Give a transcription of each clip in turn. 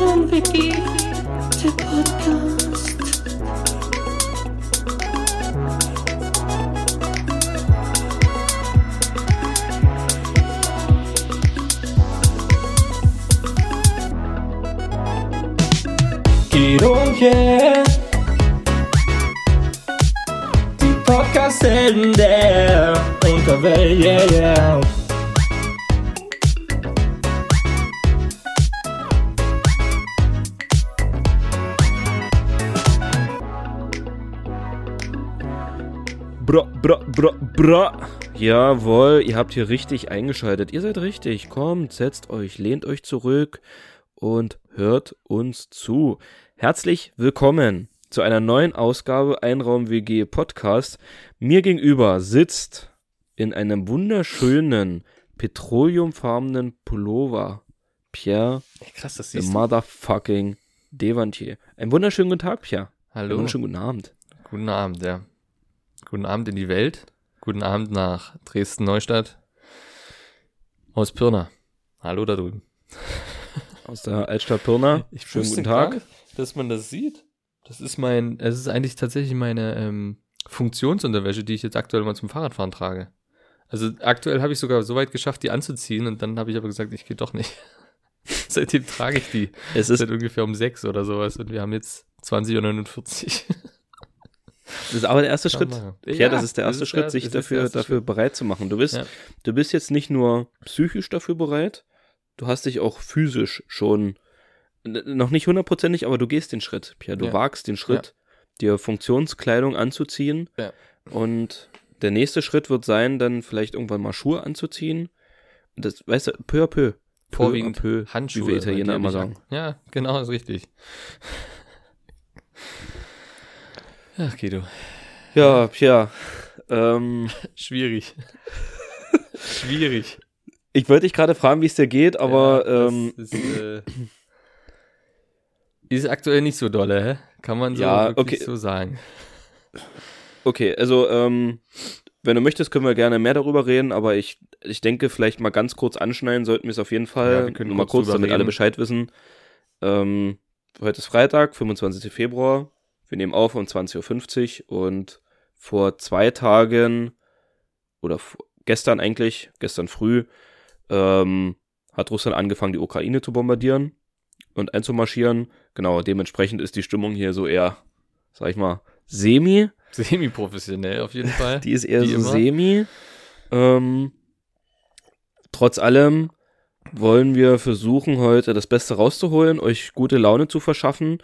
Raumwiki, der Podcast. Guido und Pierre. Die Podcast-Helden der Unterwelt, yeah, yeah. Bra, bra. Jawohl, ihr habt hier richtig eingeschaltet. Ihr seid richtig. Kommt, setzt euch, lehnt euch zurück und hört uns zu. Herzlich willkommen zu einer neuen Ausgabe Einraum WG Podcast. Mir gegenüber sitzt in einem wunderschönen petroleumfarbenen Pullover Pierre Krass, das the siehst motherfucking Devantier. Einen wunderschönen guten Tag, Pierre. Einen Hallo. wunderschönen guten Abend. Guten Abend, ja. Guten Abend in die Welt. Guten Abend nach Dresden-Neustadt. Aus Pirna. Hallo da drüben. Aus der Altstadt Pirna. Schönen wusste guten Tag. nicht, dass man das sieht. Das ist mein, es ist eigentlich tatsächlich meine ähm, Funktionsunterwäsche, die ich jetzt aktuell mal zum Fahrradfahren trage. Also aktuell habe ich sogar so weit geschafft, die anzuziehen und dann habe ich aber gesagt, ich gehe doch nicht. Seitdem trage ich die. Es ist, Seit ungefähr um sechs oder sowas und wir haben jetzt 20.49 Uhr. das ist aber der erste Schritt. Ja, das ist der erste ist Schritt, der- sich dafür, erste dafür Schritt. bereit zu machen. Du bist, Ja. du bist jetzt nicht nur psychisch dafür bereit, du hast dich auch physisch schon noch nicht hundertprozentig, aber du gehst den Schritt, Pierre. Du Ja. wagst den Schritt, dir Funktionskleidung anzuziehen. Ja. Und der nächste Schritt wird sein, dann vielleicht irgendwann mal Schuhe anzuziehen. Und das, weißt du, peu à peu. Peu Vorwiegend à peu, Handschuhe. wie wir Italiener immer sagen. Ja, genau, ist richtig. Ach, Guido. Ja, Pierre. Ähm, Schwierig. Schwierig. ich wollte dich gerade fragen, wie es dir geht, aber Ja, ähm, ist, äh, ist aktuell nicht so dolle, hä? Kann man so Ja, okay. so sagen. Okay, also ähm, wenn du möchtest, können wir gerne mehr darüber reden, aber ich, ich denke, vielleicht mal ganz kurz anschneiden sollten wir es auf jeden Ja, Fall. wir können Nur mal kurz damit alle. Bescheid wissen. Ähm, heute ist Freitag, 25. Februar. Wir nehmen auf um 20.50 Uhr und vor zwei Tagen oder gestern eigentlich, gestern früh, ähm, hat Russland angefangen, die Ukraine zu bombardieren und einzumarschieren. Genau, dementsprechend ist die Stimmung hier so eher, sag ich mal, semi. Semi-professionell auf jeden Fall. Die ist eher Wie so immer. semi. Ähm, trotz allem wollen wir versuchen, heute das Beste rauszuholen, euch gute Laune zu verschaffen.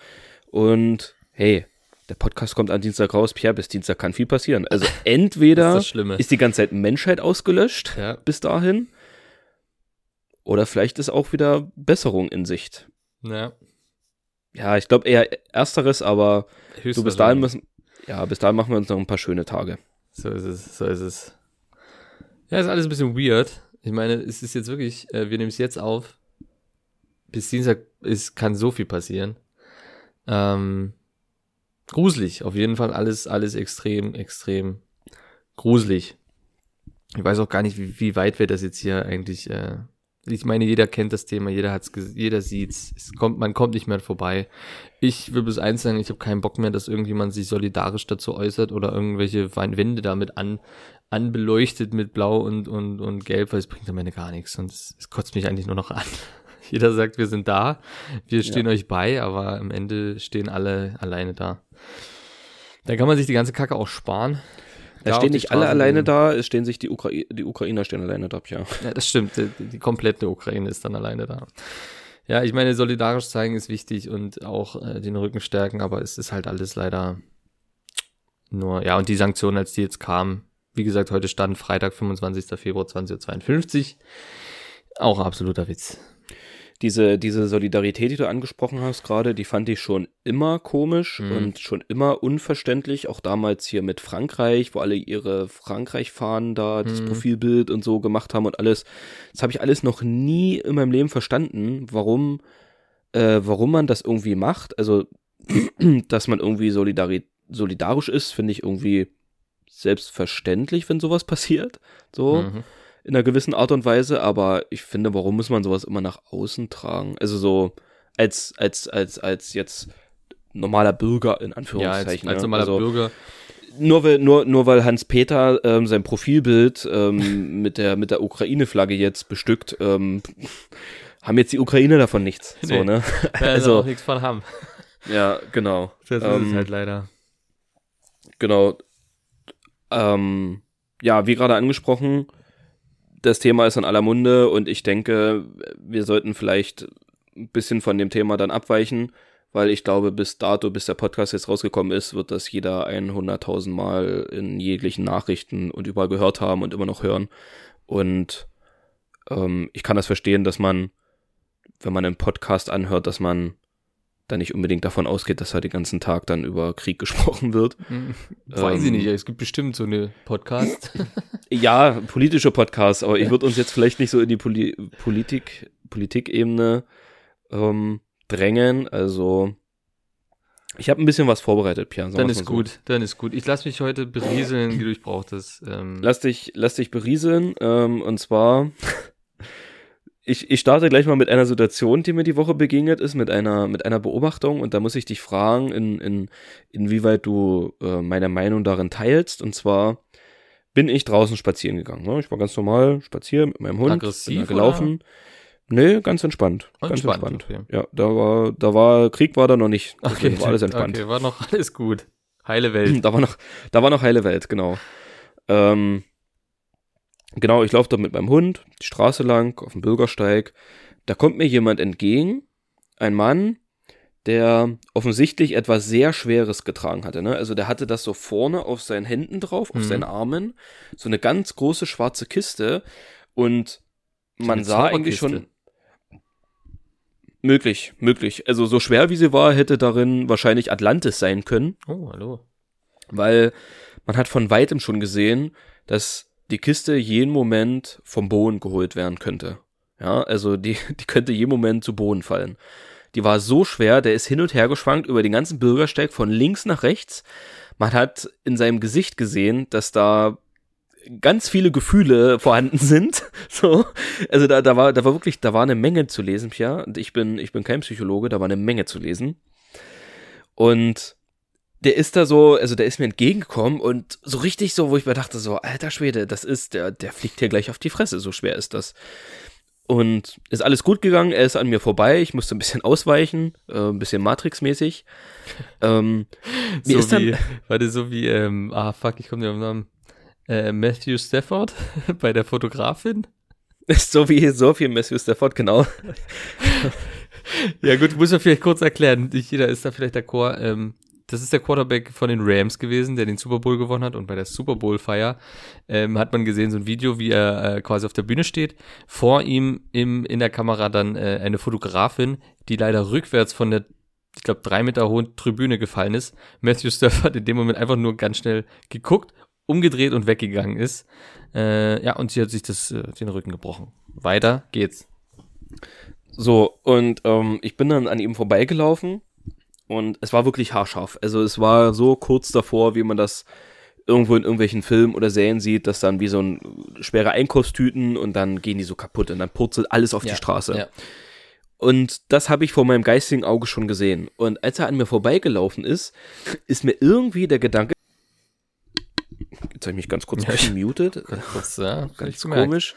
Und hey, der Podcast kommt am Dienstag raus. Pierre, bis Dienstag kann viel passieren. Also entweder ist ist die ganze Zeit Menschheit ausgelöscht ja, bis dahin. Oder vielleicht ist auch wieder Besserung in Sicht. ja. Ja, ich glaube eher ersteres, aber du bis dahin müssen. Ja, bis dahin machen wir uns noch ein paar schöne Tage. So ist es, so ist es. Ja, ist alles ein bisschen weird. Ich meine, es ist jetzt wirklich, äh, wir nehmen es jetzt auf. Bis Dienstag ist, kann so viel passieren. Ähm, gruselig, auf jeden Fall alles, alles extrem, extrem gruselig. Ich weiß auch gar nicht, wie, wie weit wir das jetzt hier eigentlich, äh, ich meine, jeder kennt das Thema, jeder hat's, jeder sieht's, es kommt, man kommt nicht mehr vorbei. Ich will bis eins sagen, ich habe keinen Bock mehr, dass irgendjemand sich solidarisch dazu äußert oder irgendwelche Wände damit an, anbeleuchtet mit Blau und, und, und Gelb, weil es bringt am Ende gar nichts und es, es kotzt mich eigentlich nur noch an. Jeder sagt, wir sind da, wir stehen euch bei, aber am Ende stehen alle alleine da. Da kann man sich die ganze Kacke auch sparen. Da stehen nicht alle alleine da, es stehen sich die, Ukrai die Ukrainer stehen alleine da, ja. Ja, das stimmt. Die, die komplette Ukraine ist dann alleine da. Ja, ich meine, solidarisch zeigen ist wichtig und auch äh, den Rücken stärken, aber es ist halt alles leider nur, ja, und die Sanktionen, als die jetzt kamen, wie gesagt, heute stand Freitag, 25. Februar 2052. Auch absoluter Witz. Diese, diese Solidarität, die du angesprochen hast gerade, die fand ich schon immer komisch Mhm. und schon immer unverständlich. Auch damals hier mit Frankreich, wo alle ihre Frankreich-Fahnen da, das Mhm. Profilbild und so gemacht haben und alles. Das habe ich alles noch nie in meinem Leben verstanden, warum, äh, warum man das irgendwie macht. Also, dass man irgendwie solidari solidarisch ist, finde ich irgendwie selbstverständlich, wenn sowas passiert. So. Mhm. In einer gewissen Art und Weise, aber ich finde, warum muss man sowas immer nach außen tragen? Also so als, als, als, als jetzt normaler Bürger in Ja, als, Anführungszeichen. als ja. normaler Also, Bürger. Nur weil, nur, nur weil Hans-Peter ähm, sein Profilbild ähm, mit der, mit der Ukraine-Flagge jetzt bestückt, ähm, haben jetzt die Ukraine davon nichts. So, Nee. ne? Also auch nichts von haben. Ja, genau. Das ist Ähm, es halt leider. Genau. Ähm, ja, wie gerade angesprochen, das Thema ist in aller Munde und ich denke, wir sollten vielleicht ein bisschen von dem Thema dann abweichen, weil ich glaube, bis dato, bis der Podcast jetzt rausgekommen ist, wird das jeder 100.000 Mal in jeglichen Nachrichten und überall gehört haben und immer noch hören. Und ähm, ich kann das verstehen, dass man, wenn man einen Podcast anhört, dass man da nicht unbedingt davon ausgeht, dass da den ganzen Tag dann über Krieg gesprochen wird. Weiß ich ähm, nicht, es gibt bestimmt so eine Podcast. Ja, politische Podcasts, aber ich würde uns jetzt vielleicht nicht so in die Poli Politik, Politikebene ähm, drängen. Also, ich habe ein bisschen was vorbereitet, sagen dann ist so. gut, dann ist gut. Ich lasse mich heute berieseln, wie du ich brauchtest. Ähm, Lass dich, lass dich berieseln. Ähm, und zwar, ich, ich starte gleich mal mit einer Situation, die mir die Woche begegnet ist, mit einer, mit einer Beobachtung. Und da muss ich dich fragen, in, in, inwieweit du äh, meine Meinung darin teilst. Und zwar bin ich draußen spazieren gegangen. Ne? Ich war ganz normal spazieren mit meinem Hund. Aggressiv gelaufen. Nee, ganz entspannt. Ganz Entspannt, entspannt. okay. Ja, da war, da war, Krieg war da noch nicht. Deswegen war alles entspannt. Okay, war noch alles gut. Heile Welt. Da war noch, da war noch heile Welt, genau. Ähm, genau, ich laufe da mit meinem Hund die Straße lang auf dem Bürgersteig. Da kommt mir jemand entgegen, ein Mann, der offensichtlich etwas sehr Schweres getragen hatte. Ne? Also der hatte das so vorne auf seinen Händen drauf, auf Mhm. seinen Armen, so eine ganz große schwarze Kiste und man sah eigentlich schon möglich, möglich. Also so schwer wie sie war, hätte darin wahrscheinlich Atlantis sein können. Oh, hallo. weil man hat von weitem schon gesehen, dass die Kiste jeden Moment vom Boden geholt werden könnte. Ja, also die, die könnte jeden Moment zu Boden fallen. Die war so schwer, der ist hin und her geschwankt über den ganzen Bürgersteig von links nach rechts. Man hat in seinem Gesicht gesehen, dass da ganz viele Gefühle vorhanden sind. So, also da, da war, da war wirklich, da war eine Menge zu lesen, Pia. Und ich bin, ich bin kein Psychologe, da war eine Menge zu lesen. Und der ist da so, also der ist mir entgegengekommen und so richtig so, wo ich mir dachte, so, alter Schwede, das ist, der, der fliegt hier gleich auf die Fresse, so schwer ist das. Und ist alles gut gegangen, er ist an mir vorbei, ich musste ein bisschen ausweichen, äh, ein bisschen Matrix-mäßig. Ähm, So ist dann, wie, warte, so wie, ähm, ah, fuck, ich komme nicht auf den Namen. Äh, Matthew Stafford bei der Fotografin. so wie Sophie Matthew Stafford, genau. Ja, gut, muss man vielleicht kurz erklären. Nicht jeder ist da vielleicht d'accord. Ähm, das ist der Quarterback von den Rams gewesen, der den Super Bowl gewonnen hat. Und bei der Super Bowl-Feier ähm, hat man gesehen, so ein Video, wie er äh, quasi auf der Bühne steht. Vor ihm im, in der Kamera dann äh, eine Fotografin, die leider rückwärts von der, ich glaube, drei Meter hohen Tribüne gefallen ist. Matthew Stafford in dem Moment einfach nur ganz schnell geguckt, umgedreht und weggegangen ist. Äh, ja, und sie hat sich das, äh, den Rücken gebrochen. Weiter geht's. So, und ähm, ich bin dann an ihm vorbeigelaufen und es war wirklich haarscharf. Also es war so kurz davor, wie man das irgendwo in irgendwelchen Filmen oder Serien sieht, dass dann wie so ein schwere Einkaufstüten und dann gehen die so kaputt und dann purzelt alles auf die Straße. Ja. Und das habe ich vor meinem geistigen Auge schon gesehen. Und als er an mir vorbeigelaufen ist, ist mir irgendwie der Gedanke. Jetzt habe ich mich ganz kurz Ja. gemutet. Kurz, ja, Ganz komisch.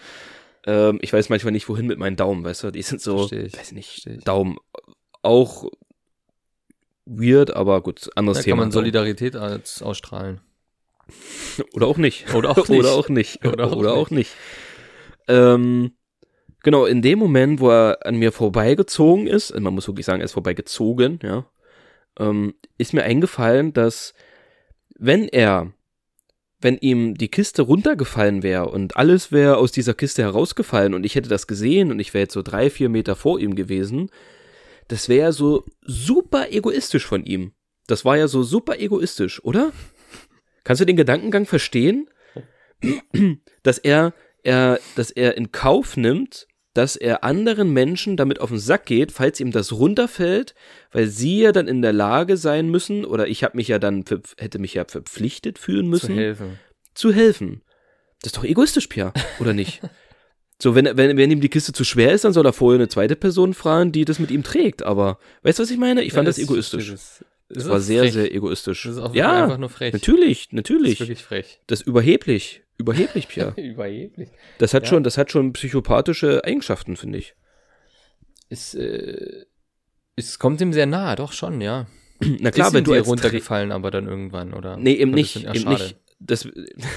Ähm, ich weiß manchmal nicht, wohin mit meinen Daumen, weißt du? Die sind so, weiß nicht. Daumen. Auch weird, aber gut, anderes Da Thema. kann man Solidarität als ausstrahlen. Oder auch nicht. Oder auch nicht. Oder auch nicht. Oder Oder auch auch, nicht. Ähm, genau, in dem Moment, wo er an mir vorbeigezogen ist, also man muss wirklich sagen, er ist vorbeigezogen, ja, ähm, ist mir eingefallen, dass wenn er, wenn ihm die Kiste runtergefallen wäre und alles wäre aus dieser Kiste herausgefallen und ich hätte das gesehen und ich wäre jetzt so drei, vier Meter vor ihm gewesen, das wäre so super egoistisch von ihm. Das war ja so super egoistisch, oder? Kannst du den Gedankengang verstehen? Dass er, er, dass er in Kauf nimmt, dass er anderen Menschen damit auf den Sack geht, falls ihm das runterfällt, weil sie ja dann in der Lage sein müssen, oder ich habe mich ja dann, hätte mich ja verpflichtet fühlen müssen, Zu helfen. zu helfen. Das ist doch egoistisch, Pierre, oder nicht? So, wenn, wenn, wenn ihm die Kiste zu schwer ist, dann soll er vorher eine zweite Person fragen, die das mit ihm trägt. Aber, weißt du, was ich meine? Ich fand Ja, das egoistisch. Das, Das ist war sehr, frech. sehr egoistisch. Das ist auch ja, einfach nur frech. natürlich, Das ist natürlich. wirklich frech. Das ist überheblich. Überheblich, Pierre. Überheblich. Das hat Ja. schon, das hat schon psychopathische Eigenschaften, finde ich. Es, äh, es kommt ihm sehr nahe, doch schon, ja. Na klar, ist wenn du als runtergefallen, aber dann irgendwann, oder? Nee, eben nicht, das- eben nicht. Das,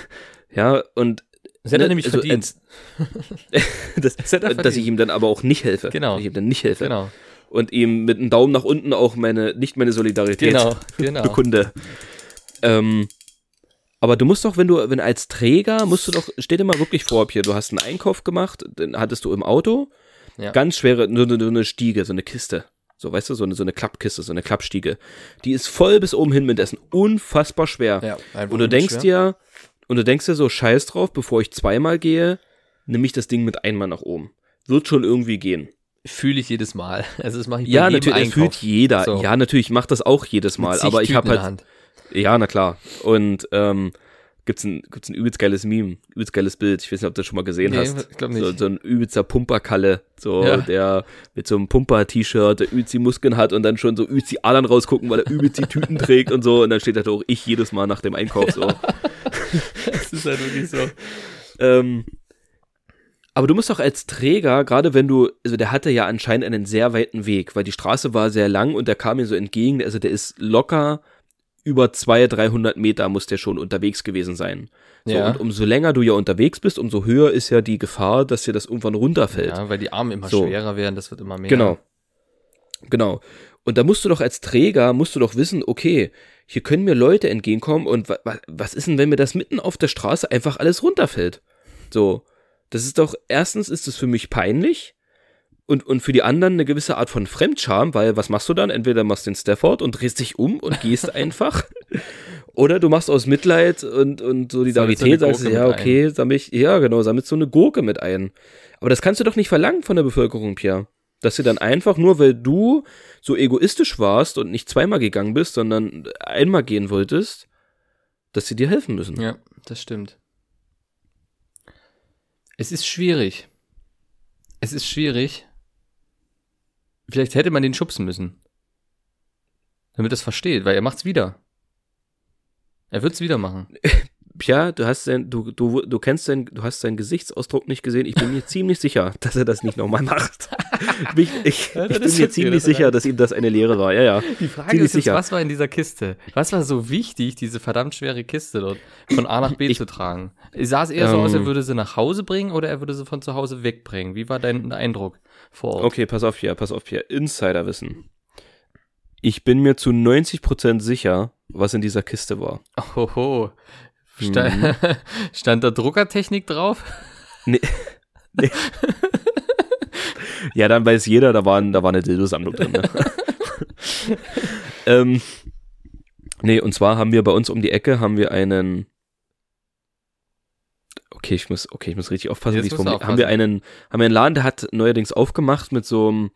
ja, und Das hätte er ne, nämlich also verdient. das, Das hätte er dass ich verdient. ihm dann aber auch nicht helfe. Genau. Ich ihm dann nicht helfe. Genau, Und ihm mit einem Daumen nach unten auch meine, nicht meine Solidarität genau, genau. bekunde. Ähm, aber du musst doch, wenn du, wenn als Träger, musst du doch, stell dir mal wirklich vor, Pierre, du hast einen Einkauf gemacht, den hattest du im Auto, Ja. ganz schwere, so eine, so eine Stiege, so eine Kiste. So, weißt du, so eine, so eine Klappkiste, so eine Klappstiege. Die ist voll bis oben hin mit Essen. Unfassbar schwer. Ja, Und du denkst schwer. dir, und du denkst dir so, scheiß drauf, bevor ich zweimal gehe, nehme ich das Ding mit einmal nach oben. Wird schon irgendwie gehen. Fühle ich jedes Mal. Also das mache ich Ja, bei jedem natürlich, das Einkauf. fühlt jeder. So. Ja, natürlich, ich mach das auch jedes Mal. Aber ich habe halt, Hand. ja, na klar. Und ähm, gibt's ein, gibt's ein übelst geiles Meme, übelst geiles Bild. Ich weiß nicht, ob du das schon mal gesehen Nee, hast. ich glaub So, nicht. so ein übelster Pumperkalle, so Ja. der mit so einem Pumper-T-Shirt, der übelst die Muskeln hat und dann schon so übelst die Adern rausgucken, weil er übelst die Tüten trägt und so. Und dann steht da auch ich jedes Mal nach dem Einkauf so. Das ist halt wirklich so. Ähm, aber du musst doch als Träger, gerade wenn du, also der hatte ja anscheinend einen sehr weiten Weg, weil die Straße war sehr lang und der kam mir so entgegen, also der ist locker über 200, 300 Meter muss der schon unterwegs gewesen sein. So, Ja. Und umso länger du ja unterwegs bist, umso höher ist ja die Gefahr, dass dir das irgendwann runterfällt. Ja, weil die Arme immer So. schwerer werden, das wird immer mehr. Genau. Genau. Und da musst du doch als Träger, musst du doch wissen, okay, hier können mir Leute entgegenkommen und wa wa was ist denn, wenn mir das mitten auf der Straße einfach alles runterfällt? So. Das ist doch, erstens ist es für mich peinlich und, und für die anderen eine gewisse Art von Fremdscham, weil was machst du dann? Entweder machst du den Stafford und drehst dich um und gehst einfach. Oder du machst aus Mitleid und, und Solidarität, sagst so eine du, ja, okay, sammel ich, ja, genau, sammelst so eine Gurke mit ein. Aber das kannst du doch nicht verlangen von der Bevölkerung, Pierre. Dass sie dann einfach nur, weil du so egoistisch warst und nicht zweimal gegangen bist, sondern einmal gehen wolltest, dass sie dir helfen müssen. Ja, das stimmt. Es ist schwierig. Es ist schwierig. Vielleicht hätte man den schubsen müssen. Damit er es versteht, weil er macht's wieder. Er wird's wieder machen. Pia, du hast sein, du, du, du kennst sein, du hast seinen Gesichtsausdruck nicht gesehen. Ich bin mir ziemlich sicher, dass er das nicht nochmal macht. ich ich, Ja, ich bin mir ziemlich das sicher, dass ihm das eine Lehre war. Ja, ja. Die Frage Ziemlich ist jetzt, sicher. was war in dieser Kiste? Was war so wichtig, diese verdammt schwere Kiste dort von A nach B Ich- zu tragen? Sah es eher so aus, er Ähm. würde sie nach Hause bringen oder er würde sie von zu Hause wegbringen? Wie war dein Eindruck vor Ort? Okay, pass auf hier, pass auf hier. Insiderwissen. Ich bin mir zu 90% sicher, was in dieser Kiste war. Hoho. Sta Mhm. Stand da Druckertechnik drauf? Nee. nee. ja, dann weiß jeder, da, waren, da war eine Dildo-Sammlung drin. Ne? ähm, nee, und zwar haben wir bei uns um die Ecke haben wir einen. Okay, ich muss, okay, ich muss richtig aufpassen, Jetzt wie ich du formuliere. Haben wir einen, haben wir einen Laden, der hat neuerdings aufgemacht mit so einem,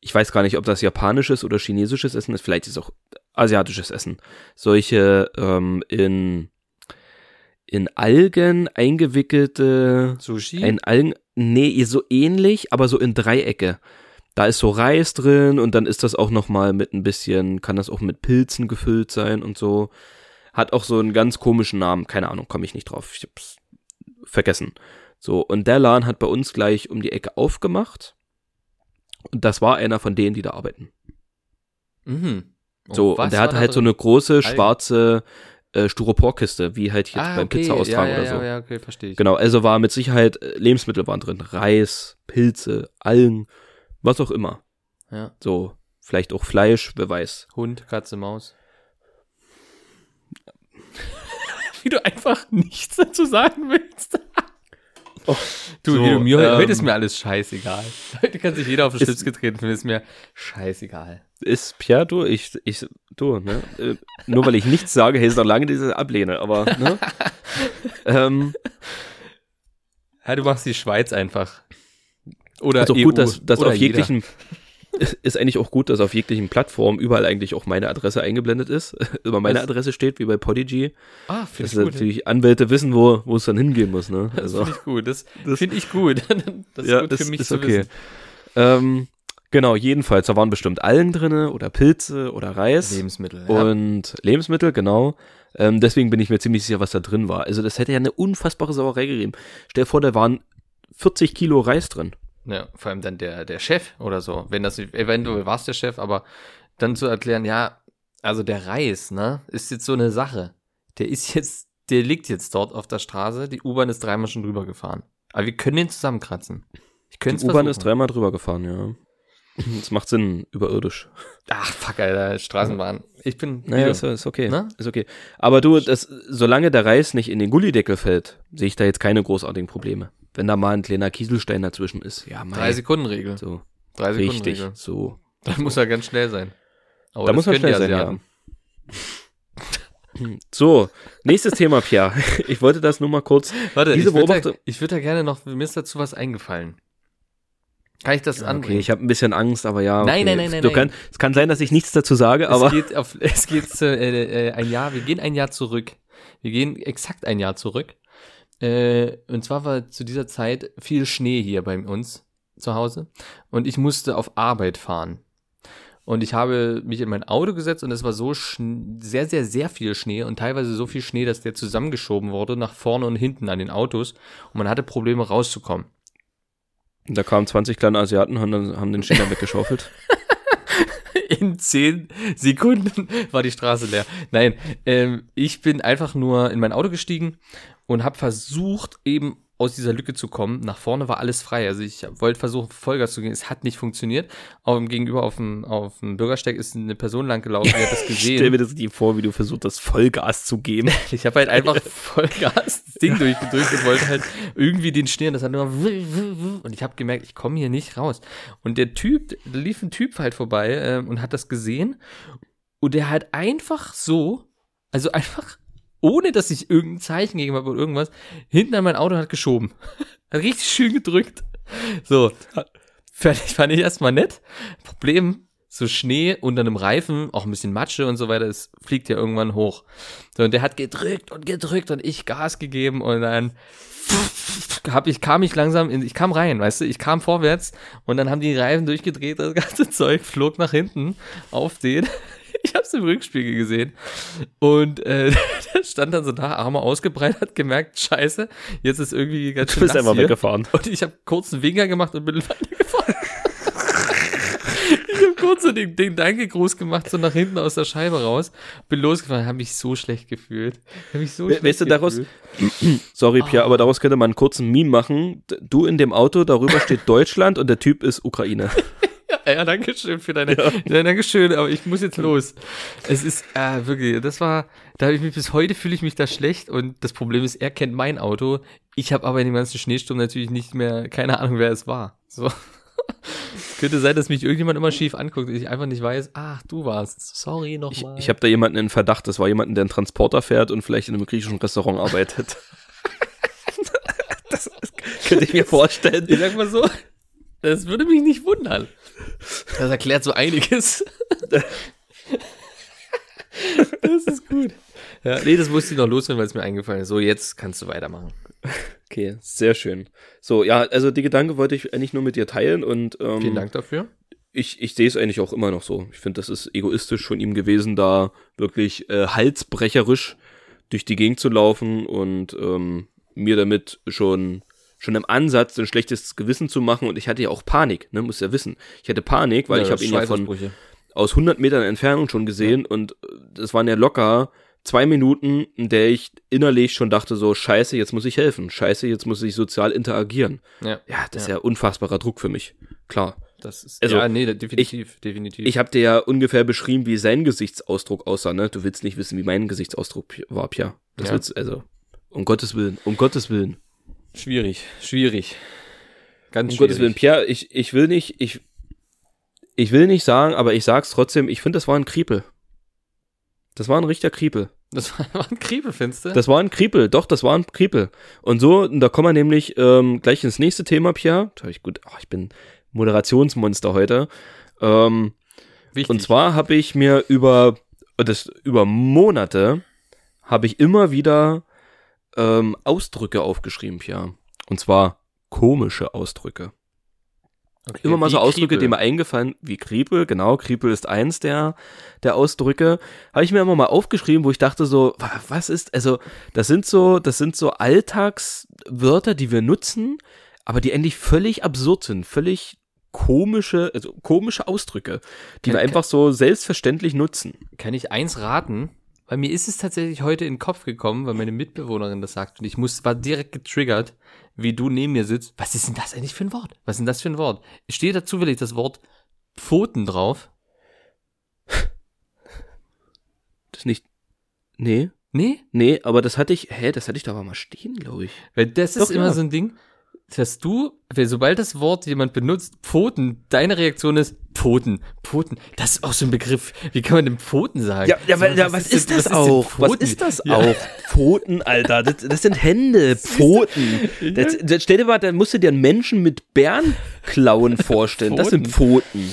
ich weiß gar nicht, ob das japanisches oder chinesisches Essen ist, vielleicht ist es auch asiatisches Essen. Solche ähm, in, in Algen eingewickelte Sushi? ein Algen, nee, so ähnlich, aber so in Dreiecke. Da ist so Reis drin und dann ist das auch nochmal mit ein bisschen, kann das auch mit Pilzen gefüllt sein und so. Hat auch so einen ganz komischen Namen, keine Ahnung, komme ich nicht drauf. Ich hab's vergessen. So, und der Laden hat bei uns gleich um die Ecke aufgemacht. Und das war einer von denen, die da arbeiten. mhm. Oh, So, und der da halt so eine große schwarze äh, Styroporkiste, wie halt jetzt ah, beim okay. Pizza austragen ja, ja, oder so. Ja, ja, okay, verstehe ich. Genau, also war mit Sicherheit äh, Lebensmittel waren drin. Reis, Pilze, Algen, was auch immer. Ja. So, vielleicht auch Fleisch, wer weiß. Hund, Katze, Maus. Wie du einfach nichts dazu sagen willst. Oh, du, so, du mir, ähm, heute ist mir alles scheißegal. Heute kann sich jeder auf den Schlips getreten ist mir scheißegal. Ist Pierre, du, ich, ich, du, ne? Äh, nur weil ich nichts sage, heißt noch lange, diese ablehne, aber, ne? ähm, Ja, du machst die Schweiz einfach. Oder ist auch EU, gut, dass, dass oder auf jeglichen, ist eigentlich auch gut, dass auf jeglichen Plattformen überall eigentlich auch meine Adresse eingeblendet ist. Über meine Das- Adresse steht, wie bei Podigy. Ah, finde Dass ich gut. natürlich Anwälte wissen, wo, wo es dann hingehen muss. Ne? Das Also, finde ich gut. Das, finde ich gut. Das ist ja, gut das für mich ist zu okay. wissen. Ähm, genau, jedenfalls, da waren bestimmt Algen drinne oder Pilze oder Reis. Lebensmittel. Ja. und Lebensmittel, genau. Ähm, deswegen bin ich mir ziemlich sicher, was da drin war. Also das hätte ja eine unfassbare Sauerei gegeben. Stell dir vor, da waren 40 Kilo Reis drin. Ja, vor allem dann der, der Chef oder so. Wenn das eventuell war es der Chef, aber dann zu erklären, ja, also der Reis, ne, ist jetzt so eine Sache. Der ist jetzt, der liegt jetzt dort auf der Straße. Die U-Bahn ist dreimal schon drüber gefahren. Aber wir können den zusammenkratzen. Ich könnte Die U-Bahn ist dreimal drüber gefahren, ja. Das macht Sinn, überirdisch. Ach, fuck, Alter, Straßenbahn. Ich bin Naja, ist, ist okay. Ne? Ist okay. Aber du, das, solange der Reis nicht in den Gullideckel fällt, sehe ich da jetzt keine großartigen Probleme. Wenn da mal ein kleiner Kieselstein dazwischen ist. Ja, mei. Drei Sekunden Regel. So, Drei Sekunden richtig. Regel. So. Dann muss er ganz schnell sein. Aber Da das muss man schnell sein, ja. Asiaten. So, nächstes Thema, Pierre. Ich wollte das nur mal kurz. Warte, Diese ich würde da, ich würd da gerne noch, mir ist dazu was eingefallen. Kann ich das Okay, anbringen? ich habe ein bisschen Angst, aber ja. Nein, okay. nein, nein, nein, Du nein. Kann, es kann sein, dass ich nichts dazu sage, es aber. geht auf, es geht äh, äh, ein Jahr, wir gehen ein Jahr zurück. Wir gehen exakt ein Jahr zurück. Äh, und zwar war zu dieser Zeit viel Schnee hier bei uns zu Hause und ich musste auf Arbeit fahren. Und ich habe mich in mein Auto gesetzt und es war so sehr, sehr, sehr viel Schnee und teilweise so viel Schnee, dass der zusammengeschoben wurde nach vorne und hinten an den Autos und man hatte Probleme rauszukommen. Da kamen 20 kleine Asiaten und haben, haben den Steiner weggeschaufelt. In zehn Sekunden war die Straße leer. Nein, ähm, ich bin einfach nur in mein Auto gestiegen und habe versucht, eben aus dieser Lücke zu kommen. Nach vorne war alles frei. Also ich wollte versuchen, Vollgas zu gehen. Es hat nicht funktioniert. Aber gegenüber auf dem, auf dem Bürgersteig ist eine Person lang gelaufen, die hat das Ich stell gesehen. mir das nicht vor, wie du versucht hast, Vollgas zu geben. Ich habe halt einfach Vollgas das Ding durchgedrückt und wollte halt irgendwie den Schnee und das hat nur und ich habe gemerkt, ich komme hier nicht raus. Und der Typ, da lief ein Typ halt vorbei ähm, und hat das gesehen und der hat einfach so, also einfach ohne dass ich irgendein Zeichen gegeben habe oder irgendwas, hinten an mein Auto hat geschoben. Hat richtig schön gedrückt. So, fertig fand ich erstmal nett. Problem, so Schnee unter einem Reifen, auch ein bisschen Matsche und so weiter, es fliegt ja irgendwann hoch. So, und der hat gedrückt und gedrückt und ich Gas gegeben und dann hab ich, kam ich langsam in, ich kam rein, weißt du, ich kam vorwärts und dann haben die Reifen durchgedreht, das ganze Zeug flog nach hinten auf den. Ich hab's im Rückspiegel gesehen. Und äh, der stand dann so da, Arme ausgebreitet, hat gemerkt, scheiße, jetzt ist irgendwie ganz Du schön bist nass einfach hier. weggefahren. Und ich habe kurz einen Winker gemacht und bin weitergefahren. ich habe kurz so den, den Dankegruß gemacht, so nach hinten aus der Scheibe raus. Bin losgefahren, habe mich so schlecht gefühlt. Hab mich so We- schlecht weißt du, daraus-. Sorry, Pierre, aber daraus könnte man einen kurzen Meme machen. Du in dem Auto, darüber steht Deutschland und der Typ ist Ukraine. Ja, ja, danke schön für deine. Ja. danke schön, aber ich muss jetzt los. Es ist äh, wirklich, das war, da habe ich mich bis heute fühle ich mich da schlecht und das Problem ist, er kennt mein Auto. Ich habe aber in dem ganzen Schneesturm natürlich nicht mehr, keine Ahnung, wer es war. So. Könnte sein, dass mich irgendjemand immer schief anguckt und ich einfach nicht weiß, ach, du warst. Sorry Ich, nochmal. ich habe da jemanden in Verdacht, das war jemanden, der einen Transporter fährt und vielleicht in einem griechischen Restaurant arbeitet. das, das könnte ich mir vorstellen. Ich sag mal so, das würde mich nicht wundern. Das erklärt so einiges. Das ist gut. Ja, nee, das musste ich noch loswerden, weil es mir eingefallen ist. So, jetzt kannst du weitermachen. Okay, sehr schön. So, ja, also die Gedanke wollte ich eigentlich nur mit dir teilen und ähm, Vielen Dank dafür. ich, ich sehe es eigentlich auch immer noch so. Ich finde, das ist egoistisch von ihm gewesen, da wirklich äh, halsbrecherisch durch die Gegend zu laufen und ähm, mir damit schon schon im Ansatz ein schlechtes Gewissen zu machen und ich hatte ja auch Panik, ne, muss ja wissen. Ich hatte Panik, weil ich habe ihn ja von aus 100 Metern Entfernung schon gesehen und äh, das waren ja locker zwei Minuten, in der ich innerlich schon dachte so, scheiße, jetzt muss ich helfen, scheiße, jetzt muss ich sozial interagieren. Ja, Ja, das ist ja unfassbarer Druck für mich, klar. das ist. Also, ja, nee, definitiv, definitiv. Ich habe dir ja ungefähr beschrieben, wie sein Gesichtsausdruck aussah, ne? Du willst nicht wissen, wie mein Gesichtsausdruck war, Pia. Das Ja. willst also um Gottes Willen, um Gottes Willen. Schwierig, schwierig. Ganz Um schwierig. Gottes Willen, Pierre, ich, ich will nicht, ich, ich will nicht sagen, aber ich sag's trotzdem, ich finde, das war ein Kriepel. Das war ein richtiger Kriepel. Das war ein Kriebel, findest du? Das war ein Kriepel, doch, das war ein Kriepel. Und so, da kommen wir nämlich ähm, gleich ins nächste Thema, Pierre. Da ich gut, ach, ich bin Moderationsmonster heute. Ähm, Wichtig. und zwar habe ich mir über das über Monate habe ich immer wieder ähm, Ausdrücke aufgeschrieben, Pia. Und zwar komische Ausdrücke. Okay, Immer mal so Ausdrücke, Kriepel. die mir eingefallen, wie Kriepel, genau, Kriepel ist eins der, der Ausdrücke, habe ich mir immer mal aufgeschrieben, wo ich dachte so, wa- was ist, also, das sind so, das sind so Alltagswörter, die wir nutzen, aber die eigentlich völlig absurd sind, völlig komische, also komische Ausdrücke, die Kann- wir einfach so selbstverständlich nutzen. Kann ich eins raten? Weil mir ist es tatsächlich heute in den Kopf gekommen, weil meine Mitbewohnerin das sagt und ich muss, war direkt getriggert, wie du neben mir sitzt. Was ist denn das eigentlich für ein Wort? Was ist denn das für ein Wort? Steht da zufällig das Wort Pfoten drauf? Das ist nicht, nee, Nee? nee, aber das hatte ich, hä, das hatte ich da aber mal stehen, glaube ich. Weil das ist Doch, immer ja. so ein Ding, dass du, sobald das Wort jemand benutzt, Pfoten, deine Reaktion ist Pfoten, Pfoten. Das ist auch so ein Begriff. Wie kann man denn Pfoten sagen? Ja, ja, So, weil, ja was, ist denn- das denn auch? Was Pfoten? ist das Ja. auch? Pfoten, Alter. Das, das sind Hände, Pfoten. Das, das, stell dir mal, dann musst du dir einen Menschen mit Bärenklauen vorstellen. Das sind Pfoten.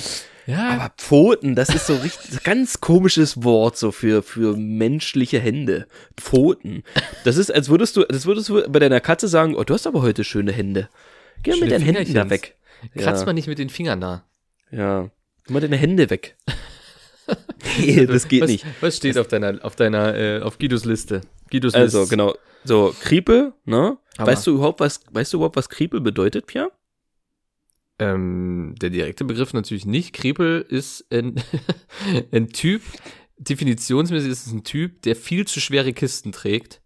Ja, Aber Pfoten, das ist so richtig ganz komisches Wort so für, für menschliche Hände. Pfoten. Das ist, als würdest du, das würdest du bei deiner Katze sagen, oh, du hast aber heute schöne Hände. Geh mal mit deinen Händen da weg. kratz ja. mal nicht mit den Fingern da. Ja. Geh mal deine Hände weg. nee, das geht was, nicht. Was steht auf deiner, auf deiner, äh, auf Guidos Liste? Guidos Also, List. genau. So, Kriepel, ne? Aber- Weißt du überhaupt, was, weißt du überhaupt, was Kriepel bedeutet, Pia? Ähm, der direkte Begriff natürlich nicht. Krepel ist ein, ein Typ, definitionsmäßig ist es ein Typ, der viel zu schwere Kisten trägt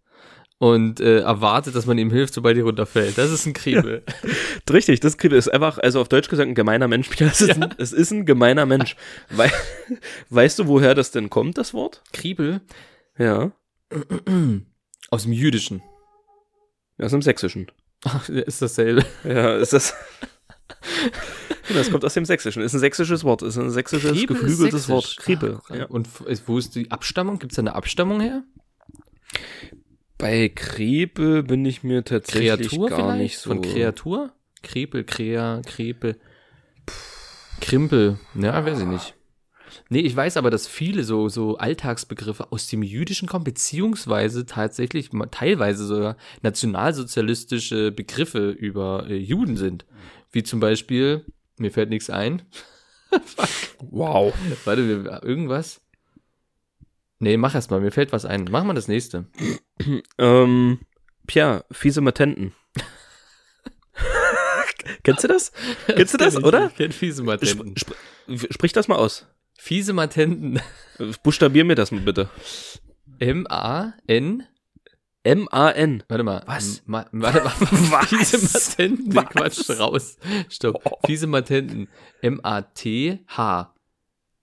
und äh, erwartet, dass man ihm hilft, sobald er runterfällt. Das ist ein Krepel. Richtig, das Kriepel ist einfach, also auf Deutsch gesagt, ein gemeiner Mensch. Es ist, ein, es ist ein gemeiner Mensch. Wei weißt du, woher das denn kommt, das Wort? Krepel Ja. aus dem Jüdischen. Ja, aus dem Sächsischen. Ach, ist dasselbe. Ja, ist das. Genau, Das kommt aus dem Sächsischen. Ist ein sächsisches Wort. Ist ein sächsisches, ist geflügeltes Wort. sächsisch. Kriepel. Ach, Ja. Und wo ist die Abstammung? Gibt es da eine Abstammung her? Bei Kriepel bin ich mir tatsächlich Kreatur gar vielleicht? nicht so. Von Kreatur? Krepel, Krea, Krepel. Krimpel. Ja, weiß ich nicht. Nee, ich weiß aber, dass viele so, so Alltagsbegriffe aus dem Jüdischen kommen, beziehungsweise tatsächlich teilweise sogar nationalsozialistische Begriffe über äh, Juden sind. Wie zum Beispiel, mir fällt nichts ein. Wow. Warte, wir, irgendwas? Nee, mach erst mal, mir fällt was ein. Mach mal das nächste. Ähm, Pia, fiese Matenten. Kennst du das? Kennst du das, oder? Ich kenn fiese Matenten. Sp sp sprich das mal aus. Fiese Matenten. Buchstabier mir das mal bitte. M-A-N. M-A-N. Warte mal. Was? Ma warte mal. Was? Fiese Matenten. Nee? Quatsch, raus. Stopp. Fiese Matenten. M-A-T-H.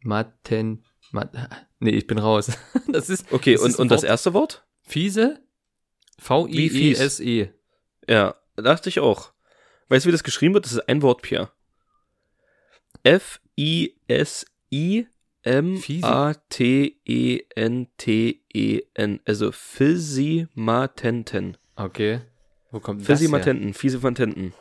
Maten. Mat nee, ich bin raus. Das ist. Okay, das und, ist und das erste Wort? Fiese? V-I-E-S-E. Ja, dachte ich auch. Weißt du, wie das geschrieben wird? Das ist ein Wort, Pia. F-I-S-I-M-A-T-E-N-T-E-N. Also Physimatenten. Okay. Wo kommt denn das her? Physimatenten, Physimatenten.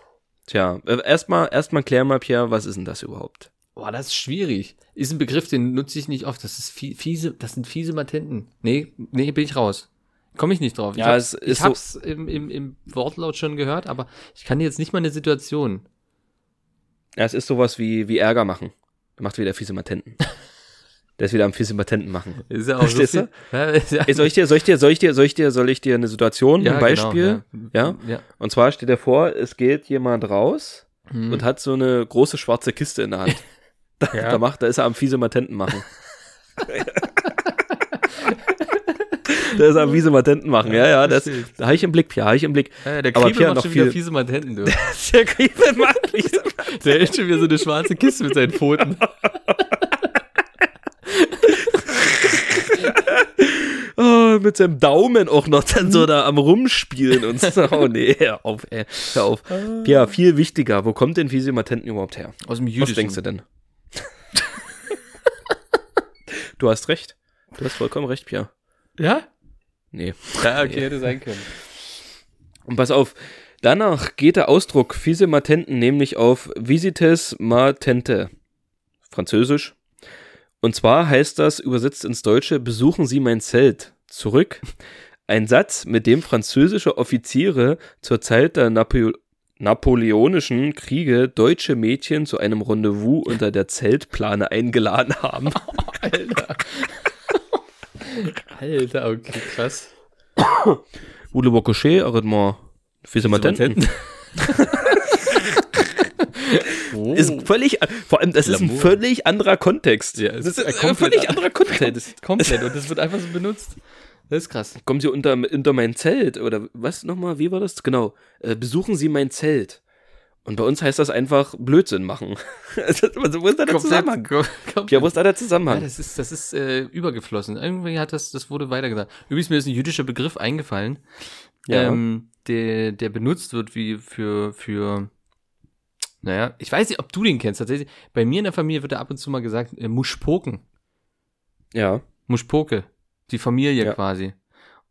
Tja, äh, erstmal, erstmal klär mal, Pia, was ist denn das überhaupt? Boah, das ist schwierig. Ist ein Begriff, den nutze ich nicht oft. Das ist fie- fiese, das sind fiese Matenten. Nee, nee, bin ich raus. Komme ich nicht drauf. Ja, ich es hab's, ich so- hab's im, im, im Wortlaut schon gehört, aber ich kann dir jetzt nicht mal eine Situation. Ja, es ist sowas wie, wie Ärger machen. Macht wieder Physimatenten. Der ist wieder am Physimatenten machen. Ist ja auch Verstehst so viel, ja, Ey, soll ich dir, soll ich dir, soll ich dir, soll ich dir, soll ich dir eine Situation, ja, ein Beispiel? Genau, ja? ja. Und zwar steht er vor, es geht jemand raus Hm. und hat so eine große schwarze Kiste in der Hand. Da, da macht, da ist er am Physimatenten machen. da ist er am Physimatenten machen, ja, ja, das, da habe ich im Blick, Pia, habe ich im Blick. Ja, der Kriebel macht noch schon wieder viel- fiese Matenten, du. Der Kriebel macht Physimatenten. Der hält schon wieder so eine schwarze Kiste mit seinen Pfoten. Oh, mit seinem Daumen auch noch dann so da am Rumspielen und so. Oh nee, hör auf, ey, hör auf. Ja, viel wichtiger, wo kommt denn Physimatenten überhaupt her? Aus dem Was Jüdischen. denkst du denn? du hast recht. Du hast vollkommen recht, Pia. Ja? Nee. Ja, okay, hätte sein können. Und pass auf, danach geht der Ausdruck Physimatenten nämlich auf Visites matente. Französisch. Und zwar heißt das übersetzt ins Deutsche, besuchen Sie mein Zelt. Zurück. Ein Satz, mit dem französische Offiziere zur Zeit der Napo napoleonischen Kriege deutsche Mädchen zu einem Rendezvous unter der Zeltplane eingeladen haben. Alter. Alter, okay, krass. Voulez-vous coucher? Arrête-moi. Fils de ma tante. Oh. Ist völlig, vor allem, das ist ein völlig anderer Kontext. Ja, es das ist ist ein völlig an- anderer Kontext. Komplett. Und das wird einfach so benutzt. Das ist krass. Kommen Sie unter, unter mein Zelt oder was nochmal? Wie war das? Genau. Äh, besuchen Sie mein Zelt. Und bei uns heißt das einfach Blödsinn machen. Also, wo ist da der Zusammenhang? Ja, wo ist da der Ja, Zusammenhang? das ist, das ist äh, übergeflossen. Irgendwie hat das, das wurde weitergesagt. Übrigens, mir ist ein jüdischer Begriff eingefallen, Ja. ähm, der, der benutzt wird wie für, für, naja, ich weiß nicht, ob du den kennst. Tatsächlich, bei mir in der Familie wird da ab und zu mal gesagt, äh, Muschpoken. Ja. Muschpoke. Die Familie Ja. quasi.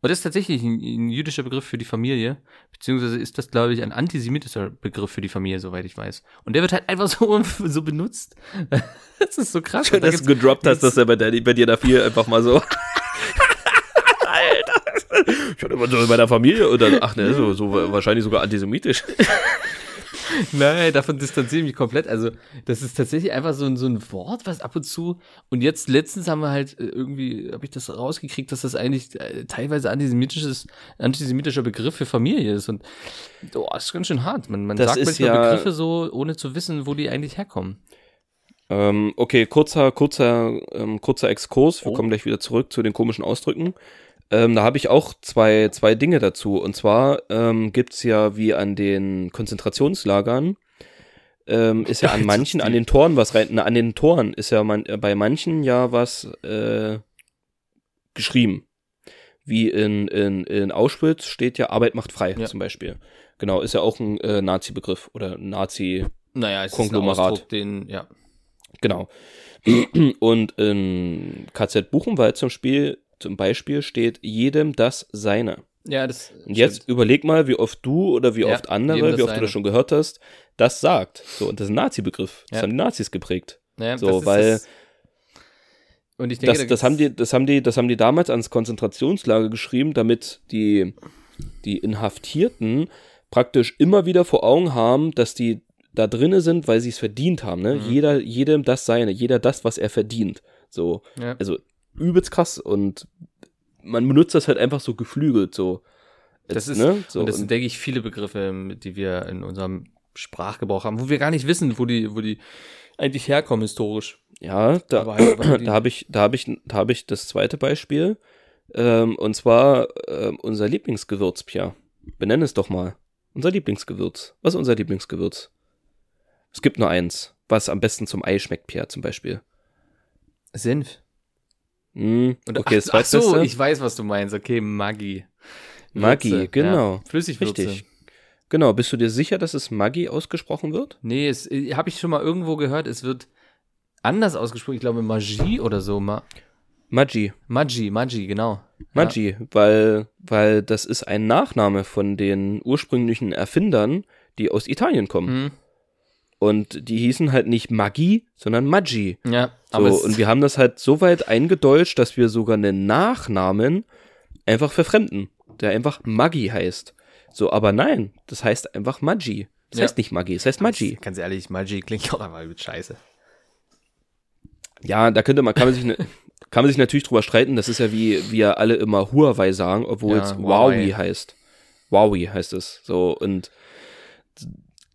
Und das ist tatsächlich ein, ein jüdischer Begriff für die Familie, beziehungsweise ist das, glaube ich, ein antisemitischer Begriff für die Familie, soweit ich weiß. Und der wird halt einfach so, so benutzt. Das ist so krass. Schön, Und da dass du gedroppt hast, dass er bei, der, bei dir da viel einfach mal so. Alter. Ich hatte immer so in meiner Familie oder ach ne, so, so wahrscheinlich sogar antisemitisch. Nein, davon distanziere ich mich komplett. Also, das ist tatsächlich einfach so ein, so ein Wort, was ab und zu. Und jetzt letztens haben wir halt äh, irgendwie, habe ich das rausgekriegt, dass das eigentlich äh, teilweise antisemitisches, antisemitischer Begriff für Familie ist. Und oh, das ist ganz schön hart. Man, man Das sagt manchmal ja- Begriffe so, ohne zu wissen, wo die eigentlich herkommen. Ähm, okay, kurzer, kurzer, ähm, kurzer Exkurs. Wir Oh. kommen gleich wieder zurück zu den komischen Ausdrücken. Ähm, da habe ich auch zwei, zwei Dinge dazu. Und zwar ähm, gibt's ja wie an den Konzentrationslagern, ähm, ist ja an manchen, an den Toren was rein, na, an den Toren ist ja man, äh, bei manchen ja was äh, geschrieben. Wie in, in, in Auschwitz steht ja Arbeit macht frei Ja. zum Beispiel. Genau, ist ja auch ein äh, Nazi-Begriff oder Nazi, Naja, Ausdruck, den, ja. Genau. Und in KZ Buchenwald zum Spiel, zum Beispiel steht jedem das Seine. Ja, das. Und jetzt überleg mal, wie oft du oder wie Ja, oft andere, wie oft du Seine. das schon gehört hast, das sagt. So, und das ist ein Nazi-Begriff. Das Ja. haben die Nazis geprägt. ja, so, das ist weil Das, und ich denke, Das, da das, haben die, das, haben die, das haben die damals ans Konzentrationslager geschrieben, damit die, die Inhaftierten praktisch immer wieder vor Augen haben, dass die da drinne sind, weil sie es verdient haben. Ne? Mhm. Jeder, jedem das seine, jeder das, was er verdient. So, Ja. also übelst krass und man benutzt das halt einfach so geflügelt, so. Das ist, ne? so, und das sind, denke ich, viele Begriffe, die wir in unserem Sprachgebrauch haben, wo wir gar nicht wissen, wo die, wo die eigentlich herkommen historisch. ja, da, halt- da habe ich, da habe ich, da habe ich das zweite Beispiel. Ähm, und zwar ähm, unser Lieblingsgewürz, Pia. Benenn es doch mal. Unser Lieblingsgewürz. Was ist unser Lieblingsgewürz? Es gibt nur eins, was am besten zum Ei schmeckt, Pia, zum Beispiel. Senf. Und okay, das ach, ach so, ich weiß, was du meinst. Okay, Maggi. Maggi, Würze, genau. Ja. Flüssigwürze. Richtig. Genau, bist du dir sicher, dass es Maggi ausgesprochen wird? Nee, es habe ich schon mal irgendwo gehört, es wird anders ausgesprochen. Ich glaube Magie oder so. Ma Maggi. Maggi, Maggi, genau. Maggi, weil, weil das ist ein Nachname von den ursprünglichen Erfindern, die aus Italien kommen. Hm. Und die hießen halt nicht Maggi, sondern Maggi. Ja, So, aber es, und wir haben das halt so weit eingedeutscht, dass wir sogar einen Nachnamen einfach verfremden, der einfach Maggi heißt. So, aber nein, das heißt einfach Maggi. Das Ja. heißt nicht Maggi, es heißt Maggi. Ganz ehrlich, Maggi klingt auch einfach mit Scheiße. Ja, da könnte man, kann man sich, ne, kann man sich natürlich drüber streiten. Das ist ja wie wir alle immer Huawei sagen, obwohl Ja, es. Huawei heißt. Huawei heißt es. So, und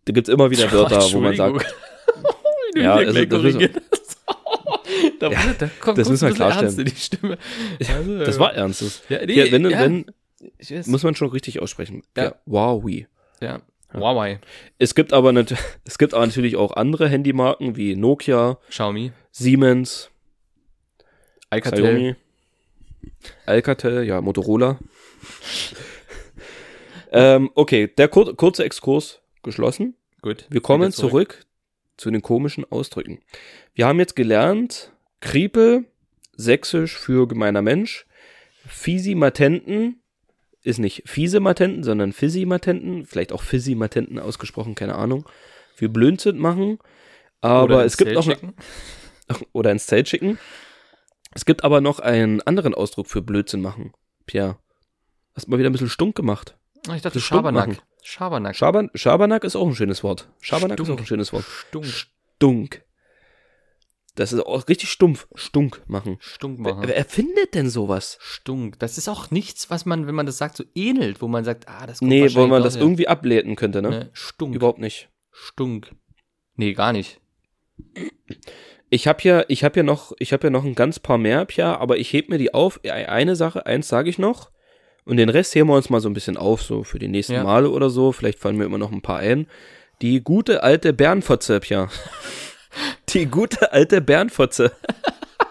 da gibt's immer wieder Wörter, wo man sagt, du Ja, also das müssen- hast. da, Ja, da kommt das müssen wir klarstellen. Ernst die Stimme. Also, das war ernstes. Ja, nee, Ja, wenn, ja. wenn, muss man schon richtig aussprechen. Ja. Huawei. ja. Huawei. Es gibt aber nat es gibt aber natürlich auch andere Handymarken wie Nokia, Xiaomi. Siemens, Alcatel. Xiaomi, Alcatel, ja, Motorola. ähm, okay, der kur kurze Exkurs geschlossen. Gut. Wir kommen Wieder zurück. zu den komischen Ausdrücken. Wir haben jetzt gelernt, Kriepe, Sächsisch für gemeiner Mensch, Fisimatenten ist nicht Fiesematenten, sondern Fisimatenten, vielleicht auch Fisimatenten ausgesprochen, keine Ahnung. Wir Blödsinn machen, aber es gibt noch, schicken. oder ins Zelt schicken. Es gibt aber noch einen anderen Ausdruck für Blödsinn machen, Pierre. Hast mal wieder ein bisschen stunk gemacht. Ich dachte Stunk Schabernack. machen. Schabernack. Schaber, Schabernack ist auch ein schönes Wort. Schabernack ist Stunk. auch ein schönes Wort. Stunk. Stunk. Das ist auch richtig stumpf. Stunk machen. Stunk Wer, machen. wer erfindet denn sowas? Stunk. Das ist auch nichts, was man, wenn man das sagt, so ähnelt, wo man sagt, ah, das kommt Nee, wo man das daher. irgendwie ableiten könnte, ne? Ne? Stunk. Überhaupt nicht. Stunk. Nee, gar nicht. Ich habe ja, ich habe ja noch, ich habe ja noch ein ganz paar mehr, Pia, aber ich heb mir die auf. E- Eine Sache, eins sage ich noch. Und den Rest heben wir uns mal so ein bisschen auf, so für die nächsten Ja. Male oder so. Vielleicht fallen mir immer noch ein paar ein. Die gute alte Bärenfotze, Pia. Die gute alte Bärenfotze.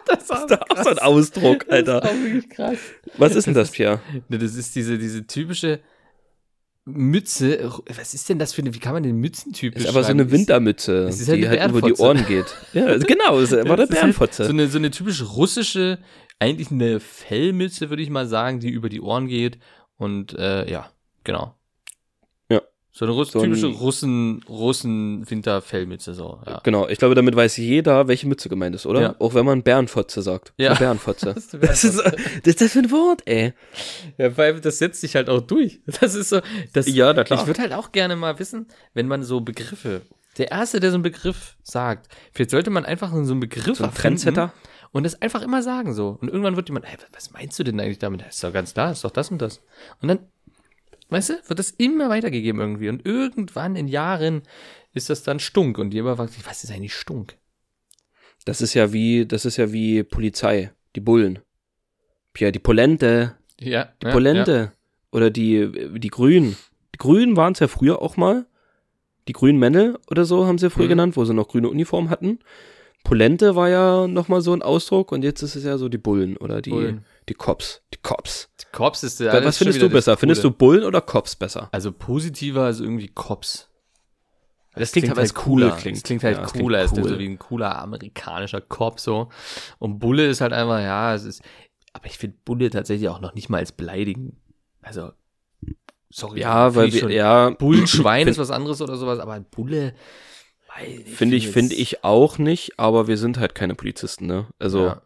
Das ist Das ist doch auch so ein Ausdruck, Alter. Das ist auch wirklich krass. Was ist denn das, Pia? Das ist diese, diese typische Mütze. Was ist denn das für eine, wie kann man den Mützentyp Ist aber so eine? Wintermütze, es ist halt die halt über die Bärenfotze. Ohren geht. Ja, genau, ist aber der ist halt Bärenfotze. So eine, so eine typisch russische, eigentlich eine Fellmütze, würde ich mal sagen, die über die Ohren geht. Und äh, ja, genau. Ja. So eine Russ So ein- typische Russen, Russen-Winter-Fellmütze, so, ja. Genau, ich glaube, damit weiß jeder, welche Mütze gemeint ist, oder? Ja. Auch wenn man Bärenfotze sagt. Ja. Eine Bärenfotze. Das ist Das ist, das ist das für ein Wort, ey. Ja, weil das setzt sich halt auch durch. Das ist so, das, Ja, na klar. Ich würde halt auch gerne mal wissen, wenn man so Begriffe, der Erste, der so einen Begriff sagt, vielleicht sollte man einfach so einen Begriff So ein Trendsetter. Und das einfach immer sagen so. Und irgendwann wird jemand, hey, was meinst du denn eigentlich damit? Das ist doch ganz klar, ist doch das und das. Und dann, weißt du, wird das immer weitergegeben irgendwie. Und irgendwann in Jahren ist das dann Stunk. Und jemand fragt sich, was ist eigentlich Stunk? Das ist ja wie, das ist ja wie Polizei. Die Bullen. Pia, die Polente. Ja, Die Polente. Oder die, die Grünen. Die Grünen waren es ja früher auch mal. Die grünen Männer oder so haben sie früher Mhm. genannt, wo sie noch grüne Uniform hatten. Polente war ja nochmal so ein Ausdruck und jetzt ist es ja so die Bullen oder die, Bullen. die Cops. Die Cops. Cops ist ja. Was findest du besser? Findest du Bullen oder Cops besser? Also positiver als irgendwie Cops. Das klingt klingt, aber halt als cool cooler. klingt. Das klingt halt Ja, das klingt cooler, ist cool. so wie ein cooler amerikanischer Cop so. Und Bulle ist halt einfach, ja, es ist. Aber ich finde Bulle tatsächlich auch noch nicht mal als beleidigen. Also, sorry. Ja, weil wir, schon- ja, Bullenschwein ist was anderes oder sowas, aber Bulle. Finde ich, find finde ich auch nicht, aber wir sind halt keine Polizisten, ne? Also, Ja.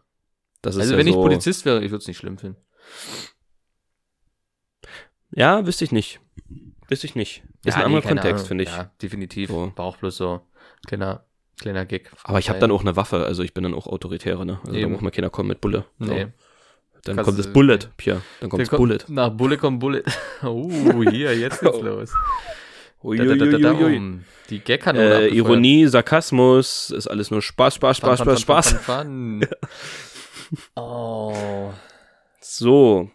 das ist Also, ja wenn ich so, Polizist wäre, ich würde es nicht schlimm finden. Ja, wüsste ich nicht. Wüsste ich nicht. Ist ja, ein anderer nee, keine Kontext, finde ich. Ja, definitiv. So. War auch bloß so kleiner, kleiner Gag. Aber ich habe dann auch eine Waffe, also ich bin dann auch Autoritäre, ne? Also da Eben. muss mal keiner kommen mit Bulle. So. Nee. Dann Kannst kommt das Bullet, Pia. Dann kommt das Bullet. Nach Bulle kommt Bullet. Uh, hier, jetzt geht's Oh. los. Uiuiuiui. Die Gagkanone Äh. Ironie, Sarkasmus, ist alles nur Spaß, Spaß, Spaß, Spaß, Spaß. fun. Oh. So,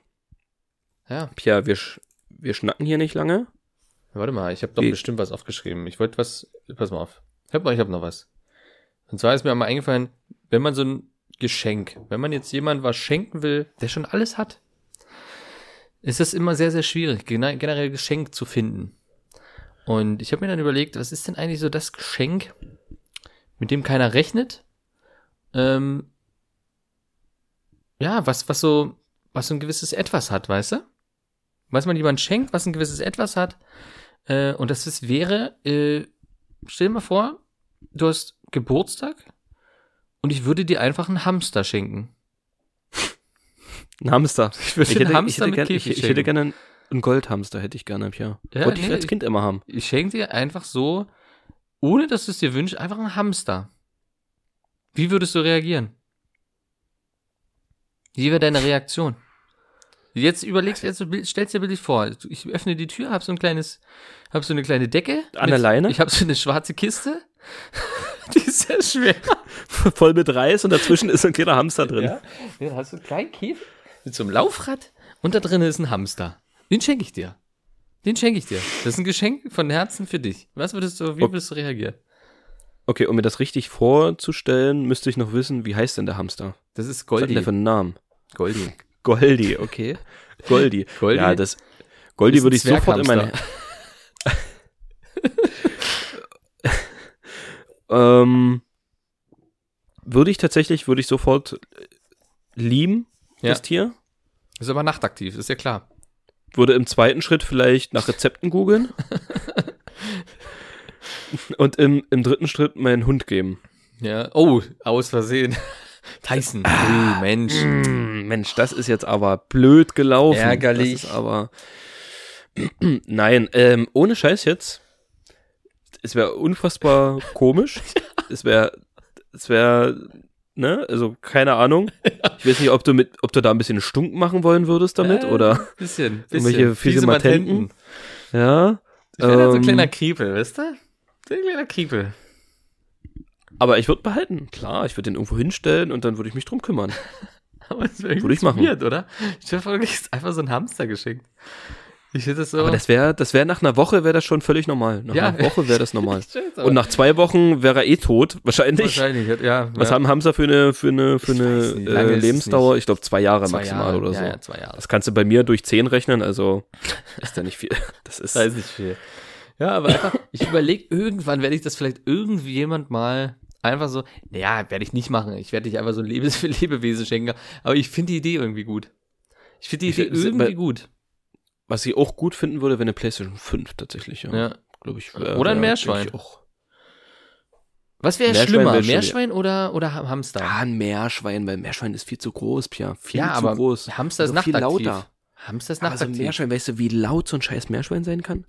Ja, Pia, wir, wir schnacken hier nicht lange. warte mal, ich habe doch bestimmt was aufgeschrieben. Ich wollte was, pass mal auf. Ich habe ich hab noch was. Und zwar ist mir mal eingefallen, wenn man so ein Geschenk, wenn man jetzt jemand was schenken will, der schon alles hat, ist es immer sehr, sehr schwierig, gene- generell Geschenk zu finden. Und ich habe mir dann überlegt, was ist denn eigentlich so das Geschenk, mit dem keiner rechnet? Ähm, ja, was, was so, was so ein gewisses Etwas hat, weißt du? Was man jemand schenkt, was ein gewisses Etwas hat. Äh, und das ist, wäre, äh, stell dir mal vor, du hast Geburtstag und ich würde dir einfach einen Hamster schenken. Ein Hamster. Ich würde Ich hätte, Hamster ich hätte, mit gern, ich, ich hätte gerne einen, einen Goldhamster, hätte ich gerne, Pia. Ja, Wollte ich nee, als Kind immer haben. Ich schenke dir einfach so, ohne dass du es dir wünschst, einfach einen Hamster. Wie würdest du reagieren? Wie wäre deine Reaktion? Jetzt überlegst, jetzt stellst dir bildlich vor, ich öffne die Tür, hab so ein kleines, hab so eine kleine Decke. An der Leine? Ich hab so eine schwarze Kiste. Die ist sehr schwer. Voll mit Reis und dazwischen ist ein kleiner Hamster drin. Ja, dann hast du einen kleinen Käfig mit so einem Laufrad und da drin ist ein Hamster. Den schenke ich dir. Den schenke ich dir. Das ist ein Geschenk von Herzen für dich. Was würdest du, wie Okay. würdest du reagieren? Okay, um mir das richtig vorzustellen, müsste ich noch wissen, wie heißt denn der Hamster? Das ist Was hat Goldi. der für einen Namen? Goldi. Goldi, okay. Goldi. Goldi Ja, das Goldi würde ich sofort in meine. ähm, würde ich tatsächlich, würde ich sofort äh, lieben, Ja. das Tier. Ist aber nachtaktiv, ist ja klar. Würde im zweiten Schritt vielleicht nach Rezepten googeln. Und im, im dritten Schritt meinen Hund geben. Ja. Oh, aus Versehen. Tyson. Ah, oh, Mensch. Mm, Mensch, das ist jetzt aber blöd gelaufen. Ärgerlich. Das ist aber. Nein, ähm, ohne Scheiß jetzt. Es wäre unfassbar komisch. Es wäre, es wäre, ne, also keine Ahnung. Ich weiß nicht, ob du mit, ob du da ein bisschen Stunk machen wollen würdest damit Äh, oder Bisschen, irgendwelche fiese Matenten. Ja. Ich wäre halt so ein Ähm, kleiner Kriepel, weißt du? So ein kleiner Kriepel. Aber ich würde behalten. Klar, ich würde den irgendwo hinstellen und dann würde ich mich drum kümmern. Aber das wäre Würde ich machen. Weird, oder? Ich du kriegst einfach so einen Hamster geschickt. Ich hätte das so. Aber das wäre, das wäre nach einer Woche wäre das schon völlig normal. Nach Ja. einer Woche wäre das normal. Ich Und nach zwei Wochen wäre er eh tot, wahrscheinlich. wahrscheinlich, ja. Was ja. haben Hamster für eine, für eine, für Ich eine äh, Lebensdauer? Ich glaube zwei Jahre Zwei maximal Jahre, oder ja, so. Ja, zwei Jahre. Das kannst du bei mir durch zehn rechnen, also ist da nicht viel. Das ist. Das ist nicht viel. Ja, aber einfach, ich überlege, irgendwann werde ich das vielleicht irgendwie jemand mal einfach so, naja, werde ich nicht machen. Ich werde dich einfach so ein Lebes Lebewesen schenken. Aber ich finde die Idee irgendwie gut. Ich finde die Ich Idee find- irgendwie bei- gut. Was ich auch gut finden würde, wäre eine PlayStation 5 tatsächlich, ja. Ja. Glaube ich. wär- Oder ein Meerschwein. Auch. Was wäre Meerschwein schlimmer, wär Meerschwein oder, oder Ha- Hamster? Ja, ein Meerschwein, weil Meerschwein ist viel zu groß, Pia. Viel Ja, zu aber groß. Hamster ist Also viel nachtaktiv. lauter. Hamster ist Aber so ein nachtaktiv. Meerschwein, weißt du, wie laut so ein scheiß Meerschwein sein kann?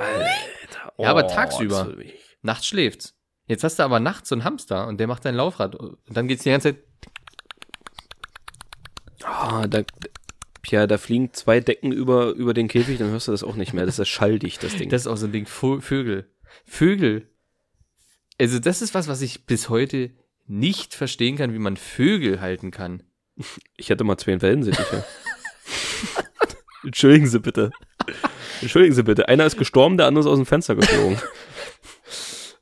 Alter. Ja, aber oh, tagsüber. Nachts schläft's. Jetzt hast du aber nachts so einen Hamster und der macht dein Laufrad. Und dann geht's die ganze Zeit. Ah, da, Pia, da fliegen zwei Decken über, über den Käfig, dann hörst du das auch nicht mehr. Das ist schalldicht, das Ding. Das ist auch so ein Ding. Vögel. Vögel. Also, das ist was, was ich bis heute nicht verstehen kann, wie man Vögel halten kann. ich hatte mal zwei Wellensittiche. Entschuldigen Sie bitte. Entschuldigen Sie bitte. Einer ist gestorben, der andere ist aus dem Fenster geflogen.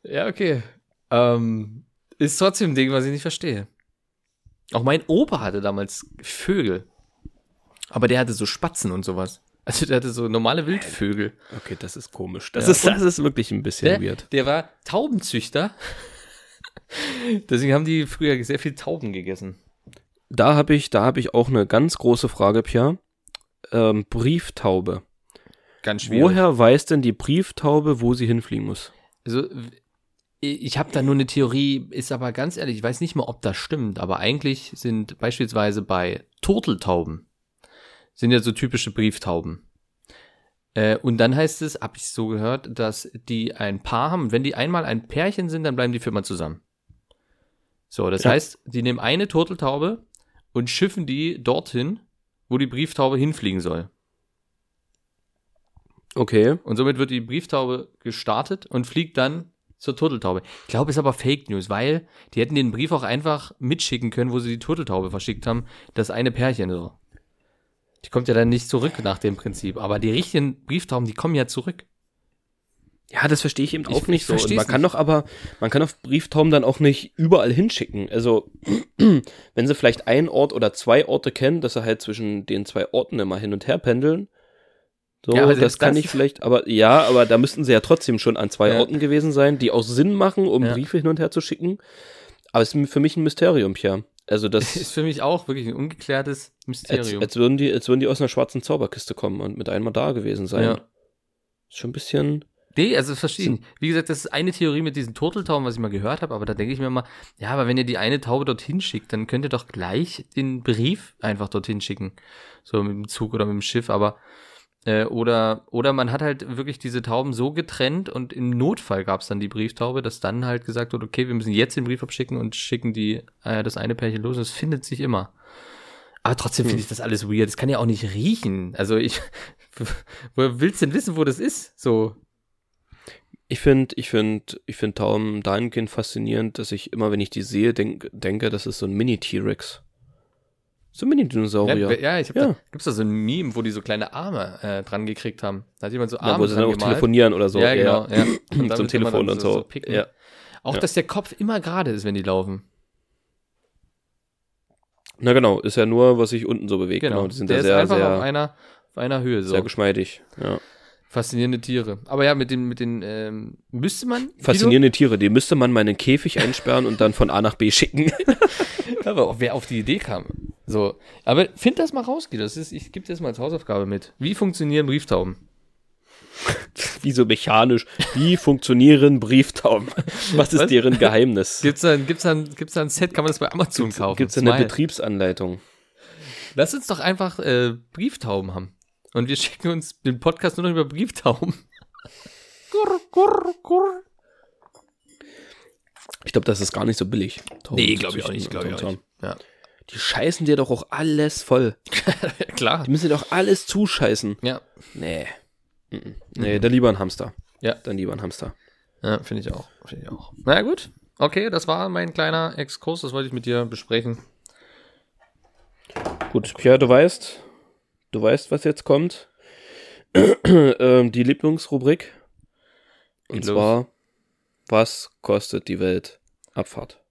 Ja, okay. Ähm, ist trotzdem ein Ding, was ich nicht verstehe. Auch mein Opa hatte damals Vögel. Aber der hatte so Spatzen und sowas. Also der hatte so normale Wildvögel. Okay, das ist komisch. Das, Ja. ist, das ist wirklich ein bisschen Der, weird. der war Taubenzüchter. Deswegen haben die früher sehr viel Tauben gegessen. Da habe ich, da habe ich auch eine ganz große Frage, Pia. Ähm, Brieftaube. Ganz Woher weiß denn die Brieftaube, wo sie hinfliegen muss? Also, ich habe da nur eine Theorie, ist aber ganz ehrlich, ich weiß nicht mal, ob das stimmt, aber eigentlich sind beispielsweise bei Turteltauben, sind ja so typische Brieftauben. Äh, und dann heißt es, hab ich so gehört, dass die ein Paar haben. Wenn die einmal ein Pärchen sind, dann bleiben die für immer zusammen. So, das Ja. heißt, die nehmen eine Turteltaube und schiffen die dorthin, wo die Brieftaube hinfliegen soll. Okay. Und somit wird die Brieftaube gestartet und fliegt dann zur Turteltaube. Ich glaube, ist aber Fake News, weil die hätten den Brief auch einfach mitschicken können, wo sie die Turteltaube verschickt haben. Das eine Pärchen so. Die kommt ja dann nicht zurück nach dem Prinzip. Aber die richtigen Brieftauben, die kommen ja zurück. Ja, das verstehe ich eben Ich- auch nicht ich so. Und man kann nicht. doch aber, man kann auf Brieftauben dann auch nicht überall hinschicken. Also, wenn sie vielleicht einen Ort oder zwei Orte kennen, dass sie halt zwischen den zwei Orten immer hin und her pendeln. So, Ja, das kann das- ich vielleicht, aber ja, aber da müssten sie ja trotzdem schon an zwei Ja. Orten gewesen sein, die auch Sinn machen, um Ja. Briefe hin und her zu schicken. Aber es ist für mich ein Mysterium, Pia. Also das Ist für mich auch wirklich ein ungeklärtes als, Mysterium. als würden die, als würden die aus einer schwarzen Zauberkiste kommen und mit einmal da gewesen sein. Ja. Ist schon ein bisschen. Nee, also nicht. Wie gesagt, das ist eine Theorie mit diesen Turteltauben, was ich mal gehört habe, aber da denke ich mir mal, ja, aber wenn ihr die eine Taube dorthin schickt, dann könnt ihr doch gleich den Brief einfach dorthin schicken. So mit dem Zug oder mit dem Schiff, aber äh, oder oder man hat halt wirklich diese Tauben so getrennt und im Notfall gab es dann die Brieftaube, dass dann halt gesagt wurde, okay, wir müssen jetzt den Brief abschicken und schicken die äh, das eine Pärchen los. Das findet sich immer. Aber trotzdem finde ich das alles weird. Das kann ja auch nicht riechen. Also ich, woher willst du denn wissen, wo das ist? So, Ich finde, ich finde, ich finde Tauben dahingehend faszinierend, dass ich immer, wenn ich die sehe, denk, denke, das ist so ein Mini-T-Rex. So ein Mini-Dinosaurier. Ja, ja ich habe Ja. da gibt's da so ein Meme, wo die so kleine Arme äh, dran gekriegt haben. Da hat jemand so Arme Ja, wo sie dann auch gemalt. telefonieren oder so. ja, genau. Ja. Und Zum Telefon und so. picken. Ja. Auch, dass der Kopf immer gerade ist, wenn die laufen. Na genau, ist ja nur, was sich unten so bewegt. Genau. Genau, die sind der ist sehr, einfach auf sehr, einer, auf einer Höhe so. sehr geschmeidig. Ja. Faszinierende Tiere. Aber ja, mit den, mit den, ähm, müsste man. Faszinierende Tiere, die müsste man mal in einen Käfig einsperren und dann von A nach B schicken. Guido, aber wer auf die Idee kam. So. Aber find das mal raus, Guido. Das ist, ich gebe dir das mal als Hausaufgabe mit. Wie funktionieren Brieftauben? Wie so mechanisch. Wie funktionieren Brieftauben? Was ist Was? deren Geheimnis? Gibt's da, gibt's, da, gibt's da ein Set, kann man das bei Amazon kaufen? Gibt es eine. Betriebsanleitung? Lass uns doch einfach äh, Brieftauben haben. Und wir schicken uns den Podcast nur noch über Brieftauben. Gurr, gurr, gurr. Ich glaube, das ist gar nicht so billig. Tauben Nee, glaube ich auch nicht, glaube ich auch nicht. Ja. Die scheißen dir doch auch alles voll. Klar. Die müssen dir doch alles zuscheißen. Ja. Nee. Mhm. Nee, dann lieber ein Hamster. Ja. Dann lieber ein Hamster. Ja, finde ich auch. Finde ich auch. Na ja, gut. Okay, das war mein kleiner Exkurs, das wollte ich mit dir besprechen. Gut, Pierre, du weißt, du weißt, was jetzt kommt. ähm, die Lieblingsrubrik. Und los. zwar, was kostet die Welt Abfahrt?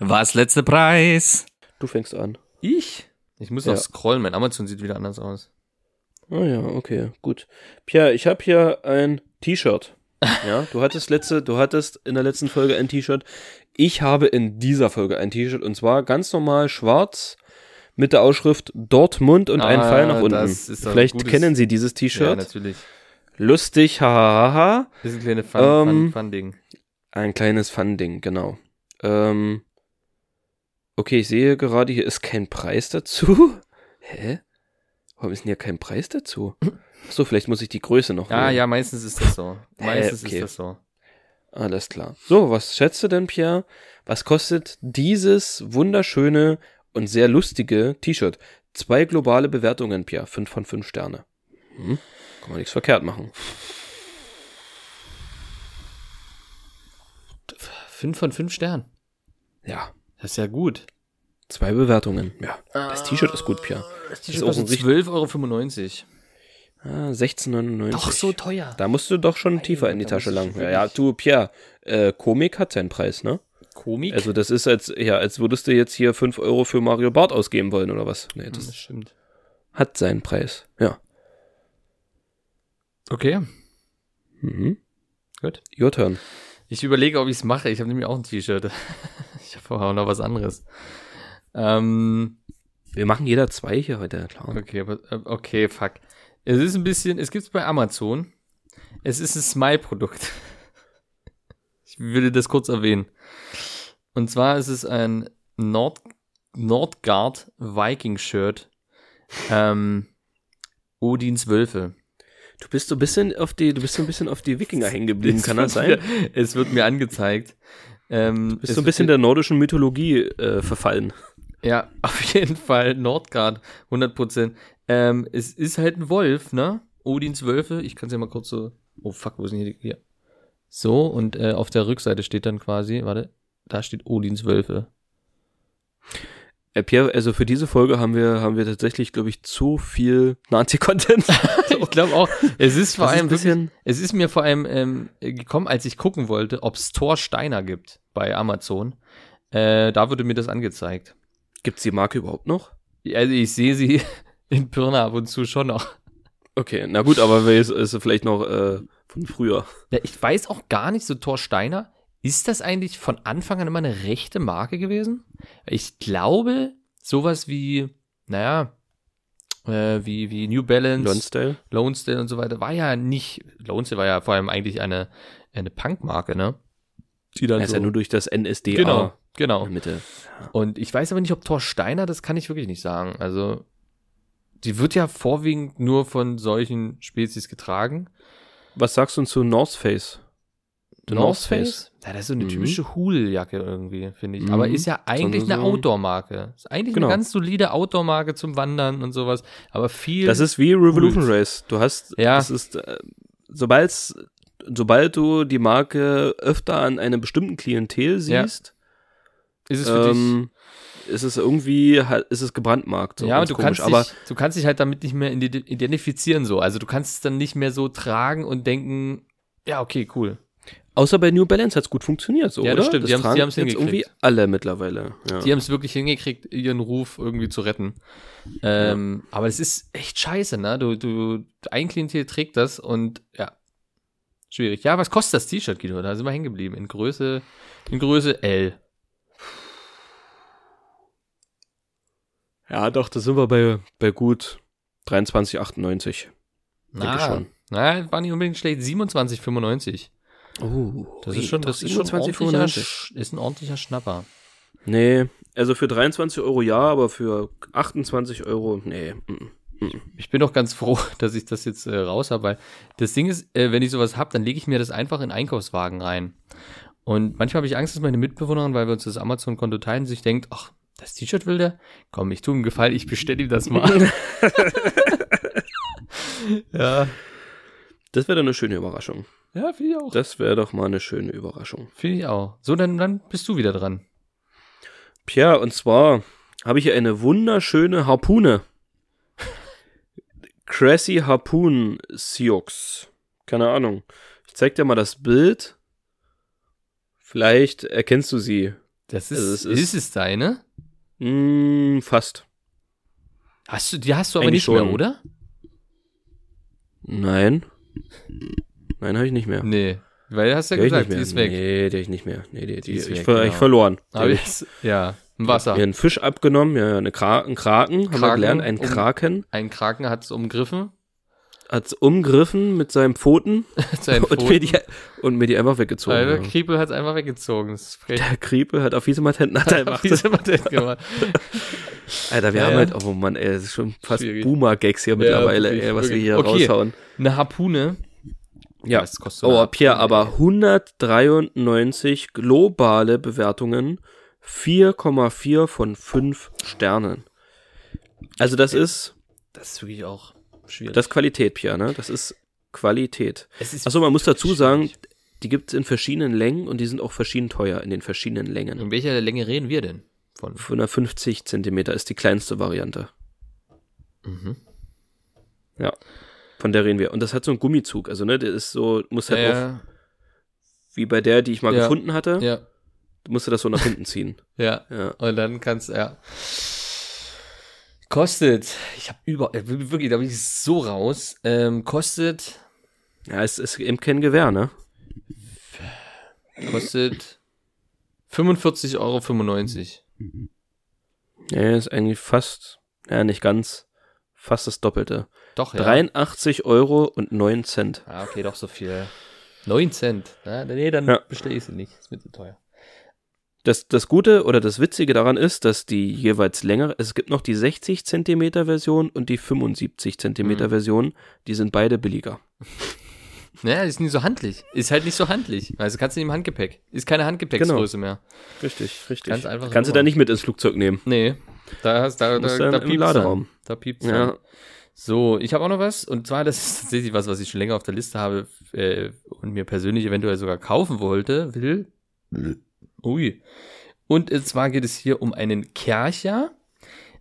Was letzter Preis? Du fängst an. Ich? Ich muss Ja. noch scrollen, mein Amazon sieht wieder anders aus. Ah ja, okay, gut. Pierre, ich habe hier ein T-Shirt. Ja, du hattest letzte, du hattest in der letzten Folge ein T-Shirt. Ich habe in dieser Folge ein T-Shirt und zwar ganz normal schwarz mit der Ausschrift Dortmund und ein Ah, Pfeil nach unten. Vielleicht gutes- kennen Sie dieses Ja, T-Shirt. natürlich. Lustig, hahaha. Das ist ein kleines Fun, Ähm, Fun, Fun Ding. Ein kleines Fun-Ding, genau. Ähm, okay, ich sehe gerade, hier ist kein Preis dazu. Hä? Warum ist denn hier kein Preis dazu? So, vielleicht muss ich die Größe noch Ja, wählen. ja, meistens ist das so. Meistens okay. ist das so. Alles klar. So, was schätzt du denn, Pierre? Was kostet dieses wunderschöne und sehr lustige T-Shirt? Zwei globale Bewertungen, Pierre. Fünf von fünf Sterne. Hm? Kann man nichts verkehrt machen. Fünf von fünf Sternen. Ja, Das ist ja gut. zwei Bewertungen. Ja, das T-Shirt ist gut, Pierre. Das T-Shirt kostet 12,95 Euro. Ah, 16,99. Doch so teuer. Da musst du doch schon tiefer in die Tasche lang. Ja, ja, du, Pierre, äh, Komik hat seinen Preis, ne? Komik? Also das ist als, ja, als würdest du jetzt hier 5 Euro für Mario Bart ausgeben wollen, oder was? Nee, das das stimmt. hat seinen Preis. Ja. Okay, Mhm. gut. Your turn. Ich überlege, ob ich es mache. Ich habe nämlich auch ein T-Shirt. Ich habe vorher auch noch was anderes. Ähm, Wir machen jeder zwei hier heute, klar. okay, äh, okay, fuck. Es ist ein bisschen, es gibt's bei Amazon. Es ist ein Smile-Produkt. Ich würde das kurz erwähnen. Und zwar ist es ein Nord, Nordgard Viking Shirt. Ähm, Odins Wölfe. Du bist so ein bisschen auf die, du bist so ein bisschen auf die Wikinger hängen geblieben, kann das sein? Es wird mir angezeigt. Ähm, Du bist so ein bisschen der nordischen Mythologie äh, verfallen. Ja, auf jeden Fall Nordgard, 100%. Ähm, es ist halt ein Wolf, ne? Odins Wölfe. Ich kann es ja mal kurz so. Oh fuck, wo sind hier die. Hier. So, und äh, auf der Rückseite steht dann quasi, warte, da steht Odins Wölfe. Äh, Pierre, also für diese Folge haben wir, haben wir tatsächlich, glaube ich, zu viel Nazi-Content. ich glaube auch, es ist vor Das ist allem ein bisschen- wirklich, es ist mir vor allem ähm, gekommen, als ich gucken wollte, ob es Thor Steiner gibt bei Amazon. Äh, da wurde mir das angezeigt. Gibt's die Marke überhaupt noch? Also ich sehe sie in Pirna ab und zu schon noch. Okay, na gut, aber wer ist, ist vielleicht noch äh, von früher. Ja, ich weiß auch gar nicht, so Thor Steiner, ist das eigentlich von Anfang an immer eine rechte Marke gewesen? Ich glaube, sowas wie, naja, äh, wie, wie New Balance, Lonsdale? Lonesdale und so weiter, war ja nicht, Lonesdale war ja vor allem eigentlich eine, eine Punkmarke, ne? Die dann ist so, ja nur durch das NSDA genau, genau. Mitte. Und ich weiß aber nicht, ob Thor Steiner, das kann ich wirklich nicht sagen. Also, die wird ja vorwiegend nur von solchen Spezies getragen. Was sagst du zu North Face? The Ja, das ist so eine Mhm. typische Hull-Jacke irgendwie, finde ich. Mhm. Aber ist ja eigentlich So- eine so- Outdoor-Marke. Ist eigentlich Genau. eine ganz solide Outdoor-Marke zum Wandern und sowas. Aber viel. Das ist wie Revolution Kult. Race. Du hast, Ja. das ist, äh, sobald's, sobald du die Marke öfter an einem bestimmten Klientel Ja. siehst, ist es für ähm, ist es irgendwie, ist es gebrandmarkt. So dich. Ja, und du komisch. kannst, aber dich, du kannst dich halt damit nicht mehr ident- identifizieren so. Also du kannst es dann nicht mehr so tragen und denken, ja, okay, cool. Außer bei New Balance hat's gut funktioniert, so, Ja, oder? das stimmt. Die haben's- tragen die jetzt irgendwie hingekriegt. alle mittlerweile. Ja. Die haben es wirklich hingekriegt, ihren Ruf irgendwie zu retten. Ähm, Aber es ist echt scheiße, ne? Du, du, ein Klientel trägt das und ja, schwierig. Ja, was kostet das T-Shirt, Guido? Da sind wir hängen geblieben. In Größe, in Größe L. Ja, doch, da sind wir bei, bei gut 23,98. Na, Denke schon. na, war nicht unbedingt schlecht. 27,95. Oh, Das ist schon, das ist schon ein ist ein ordentlicher Schnapper. Nee, also für 23 Euro ja, aber für 28 Euro, nee. mm, mm. Ich bin doch ganz froh, dass ich das jetzt äh, raus habe, weil das Ding ist, äh, wenn ich sowas hab, dann lege ich mir das einfach in Einkaufswagen rein. Und manchmal habe ich Angst, dass meine Mitbewohnerin, weil wir uns das Amazon-Konto teilen, sich denkt, ach, das T-Shirt will der? Komm, ich tu ihm Gefallen, ich bestelle ihm das mal. ja. Das wäre doch eine schöne Überraschung. Ja, finde ich auch. Das wäre doch mal eine schöne Überraschung. Finde ich auch. So, dann, dann bist du wieder dran. Pja, und zwar habe ich hier eine wunderschöne Harpune. Cressy Harpoon Sioux. Keine Ahnung. Ich zeig dir mal das Bild. Vielleicht erkennst du sie. Das ist, Also es ist, ist- es deine? Hm, fast. Hast du, die hast du aber Eigentlich nicht mehr, schon. oder? Nein. Nein, habe ich nicht mehr. Nee. Weil du hast ja Die gesagt, die ist weg. Nee, die ich nicht mehr. Nee, die, die, Die ist ich, weg, ver genau. ich verloren. Die Aber hab ich ja, im Wasser. mir einen Fisch abgenommen, ja, eine Kra einen Kraken, haben wir Kraken, gelernt, ein um- Kraken, Ein Kraken hat es umgriffen. hat's umgriffen mit seinen Pfoten Sein und mir, die, und mir die einfach weggezogen. Der ja. Kriepel hat es einfach weggezogen. Der Kriepe hat auf diese Matenten man das gemacht? Alter, wir Ja, haben halt, oh Mann, ey, das ist schon fast. Boomer-Gags hier mittlerweile, ey, was wir hier Okay. raushauen. Eine Harpune. Ja. Was kostet Oh, Pierre, ey? aber 193 globale Bewertungen, 4,4 von 5 Sternen. Also das ist, Das ist wirklich auch schwierig. das ist Qualität, Pierre, ne? Das ist Qualität. ist Achso, man muss dazu sagen, die gibt es in verschiedenen Längen und die sind auch verschieden teuer in den verschiedenen Längen. In welcher Länge reden wir denn? Von. 550 Zentimeter ist die kleinste Variante. Mhm. Ja. Von der reden wir. Und das hat so einen Gummizug. Also, ne, der ist so, muss halt Ja, wie bei der, die ich mal Ja. gefunden hatte, ja, musst du das so nach hinten ziehen. ja. Ja. Und dann kannst ja. Kostet, ich habe über, äh, wirklich, da bin ich so raus. Ähm, kostet, Ja, es ist eben kein Gewehr, ne? kostet 45,95 Euro. Ja, ist eigentlich fast, ja, nicht ganz, fast das Doppelte. Doch, ja. 83 Euro und 9 Cent. Ah, okay, doch so viel. 9 Cent. Ja, nee, dann Ja. bestelle ich sie nicht. Ist mir zu teuer. Das, das Gute oder das Witzige daran ist, dass die jeweils länger, es gibt noch die 60 Zentimeter Version und die 75 Zentimeter Mhm. Version, die sind beide billiger. Naja, ist nicht so handlich. Ist halt nicht so handlich. Also kannst du nicht im Handgepäck. Ist keine Handgepäcksgröße mehr. Richtig, richtig. Ganz einfach Kannst so. du da nicht mit ins Flugzeug nehmen. Nee. Da, hast, da, da, da, dann im piept's Laderaum. Dann. Da piept's Ja. So, ich habe auch noch was. Und zwar, das ist tatsächlich was, was ich schon länger auf der Liste habe äh, und mir persönlich eventuell sogar kaufen wollte, will. Ui. Und äh, zwar geht es hier um einen Kercher.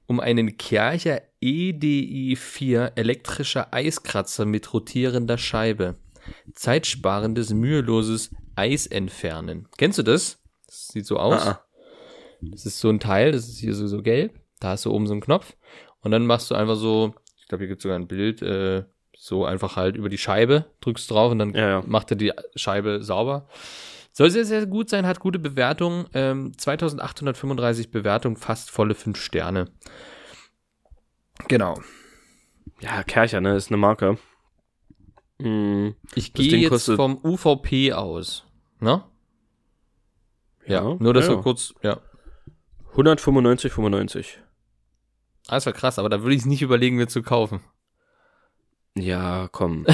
Um einen Kercher EDI 4 elektrischer Eiskratzer mit rotierender Scheibe. Zeitsparendes, müheloses Eisentfernen. Kennst du das? Das sieht so aus. Ah, ah. Das ist so ein Teil, das ist hier so, so gelb. Da hast du oben so einen Knopf. Und dann machst du einfach so, ich glaube, hier gibt es sogar ein Bild, äh, so einfach halt über die Scheibe, drückst drauf und dann Ja, ja. macht er die Scheibe sauber. Soll sehr, sehr gut sein, hat gute Bewertung. Ähm, 2835 Bewertung, fast volle 5 Sterne. Genau. Ja, Kercher, ne, ist eine Marke. Mm, Ich gehe jetzt vom UVP aus. Ne? Ja, Ja, nur das ja. so kurz, ja. 195,95. Ah, Das war krass, aber da würde ich es nicht überlegen, mir zu kaufen. Ja, komm.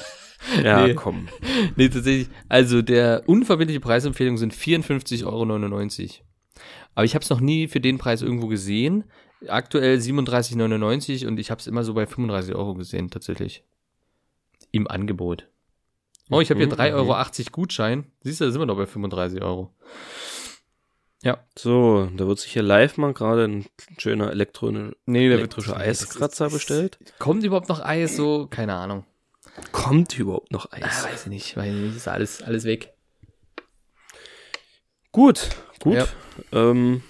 ja, Nee. komm. Nee, tatsächlich. Also der unverbindliche Preisempfehlung sind 54,99 Euro. Aber ich habe es noch nie für den Preis irgendwo gesehen. Aktuell 37,99 und ich habe es immer so bei 35 Euro gesehen, tatsächlich. Im Angebot. Oh, ich habe hier Mhm, 3,80 Euro Gutschein. Siehst du, da sind wir noch bei 35 Euro. So, da wird sich hier live mal gerade ein schöner elektronischer Nee, elektrischer Eiskratzer bestellt. Kommt überhaupt noch Eis? So, keine Ahnung. Kommt überhaupt noch Ah, Eis? weiß ich nicht, weiß ich nicht. Ist alles, alles weg. Gut, gut. Ja. Ähm,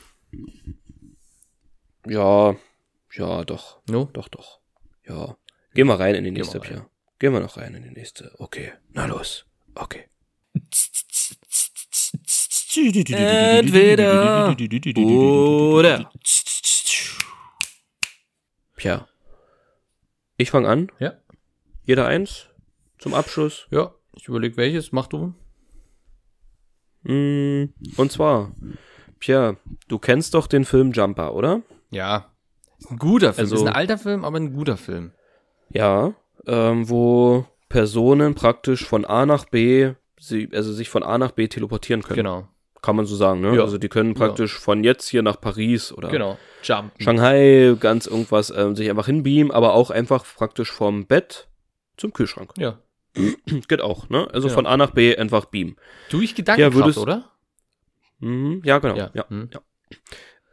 ja, ja, doch, No? doch, doch. Ja. Gehen wir rein in die nächste, wir rein. Pia. Gehen wir noch rein in die nächste. Okay, na los. Okay. Entweder oder. Pierre. Ich fange an. Ja. Jeder eins zum Abschluss. Ja, ich überlege welches. Mach du. Mm, Und zwar, Pierre, du kennst doch den Film Jumper, oder? Ja. Ein guter Film. Also- ist ein alter Film, aber ein guter Film. Ja. Ähm, wo Personen praktisch von A nach B, sie, also sich von A nach B teleportieren können. Genau. Kann man so sagen, ne? Ja. Also die können praktisch von jetzt hier nach Paris oder Genau. Jump. Shanghai, ganz irgendwas, ähm, sich einfach hinbeamen, aber auch einfach praktisch vom Bett zum Kühlschrank. Ja. Geht auch, ne? Also Ja. von A nach B einfach beamen. Durch Gedankenkraft, würdest- oder? Mhm, ja, genau. Ja. Ja. Hm.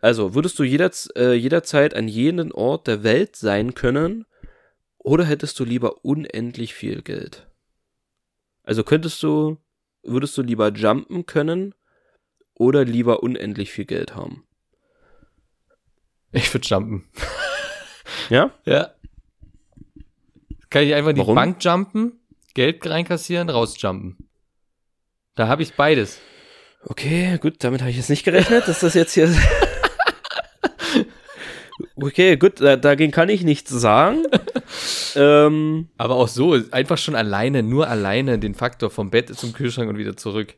Also, würdest du jederz äh, jederzeit an jeden Ort der Welt sein können oder hättest du lieber unendlich viel Geld? Also könntest du, würdest du lieber jumpen können oder lieber unendlich viel Geld haben? Ich würde jumpen. Ja? Ja. Kann ich einfach in die Warum? Bank jumpen, Geld reinkassieren, rausjumpen. Da habe ich beides. Okay, gut, damit habe ich jetzt nicht gerechnet, dass das jetzt hier. okay, gut, da, dagegen kann ich nichts sagen. ähm, Aber auch so, einfach schon alleine, nur alleine den Faktor vom Bett zum Kühlschrank und wieder zurück.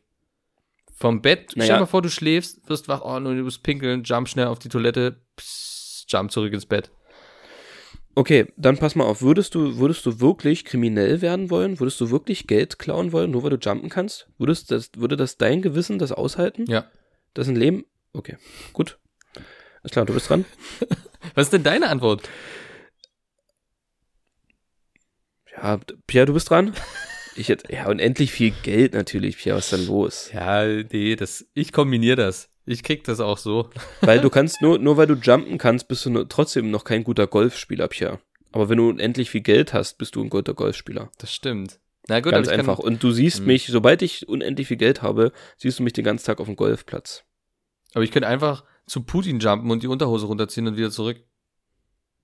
Vom Bett, stell dir mal vor, du schläfst, wirst wach, oh, du musst pinkeln, jump schnell auf die Toilette, pss, jump zurück ins Bett. okay, dann pass mal auf. Würdest du, würdest du wirklich kriminell werden wollen? Würdest du wirklich Geld klauen wollen, nur weil du jumpen kannst? Würdest das, würde das dein Gewissen das aushalten? Ja. Das ist ein Leben? Okay, gut. Ist klar, du bist dran. Was ist denn deine Antwort? Ja, Pierre, du bist dran. Ich hätte, ja, unendlich viel Geld natürlich, Pierre, was ist denn los? Ja, nee, das, ich kombiniere das. Ich krieg das auch so. Weil du kannst nur, nur weil du jumpen kannst, bist du trotzdem noch kein guter Golfspieler, Pierre. Aber wenn du unendlich viel Geld hast, bist du ein guter Golfspieler. Das stimmt. Na gut, Ganz einfach. Kann, Und du siehst Hm. mich, sobald ich unendlich viel Geld habe, siehst du mich den ganzen Tag auf dem Golfplatz. aber ich könnte einfach zu Putin jumpen und die Unterhose runterziehen und wieder zurück.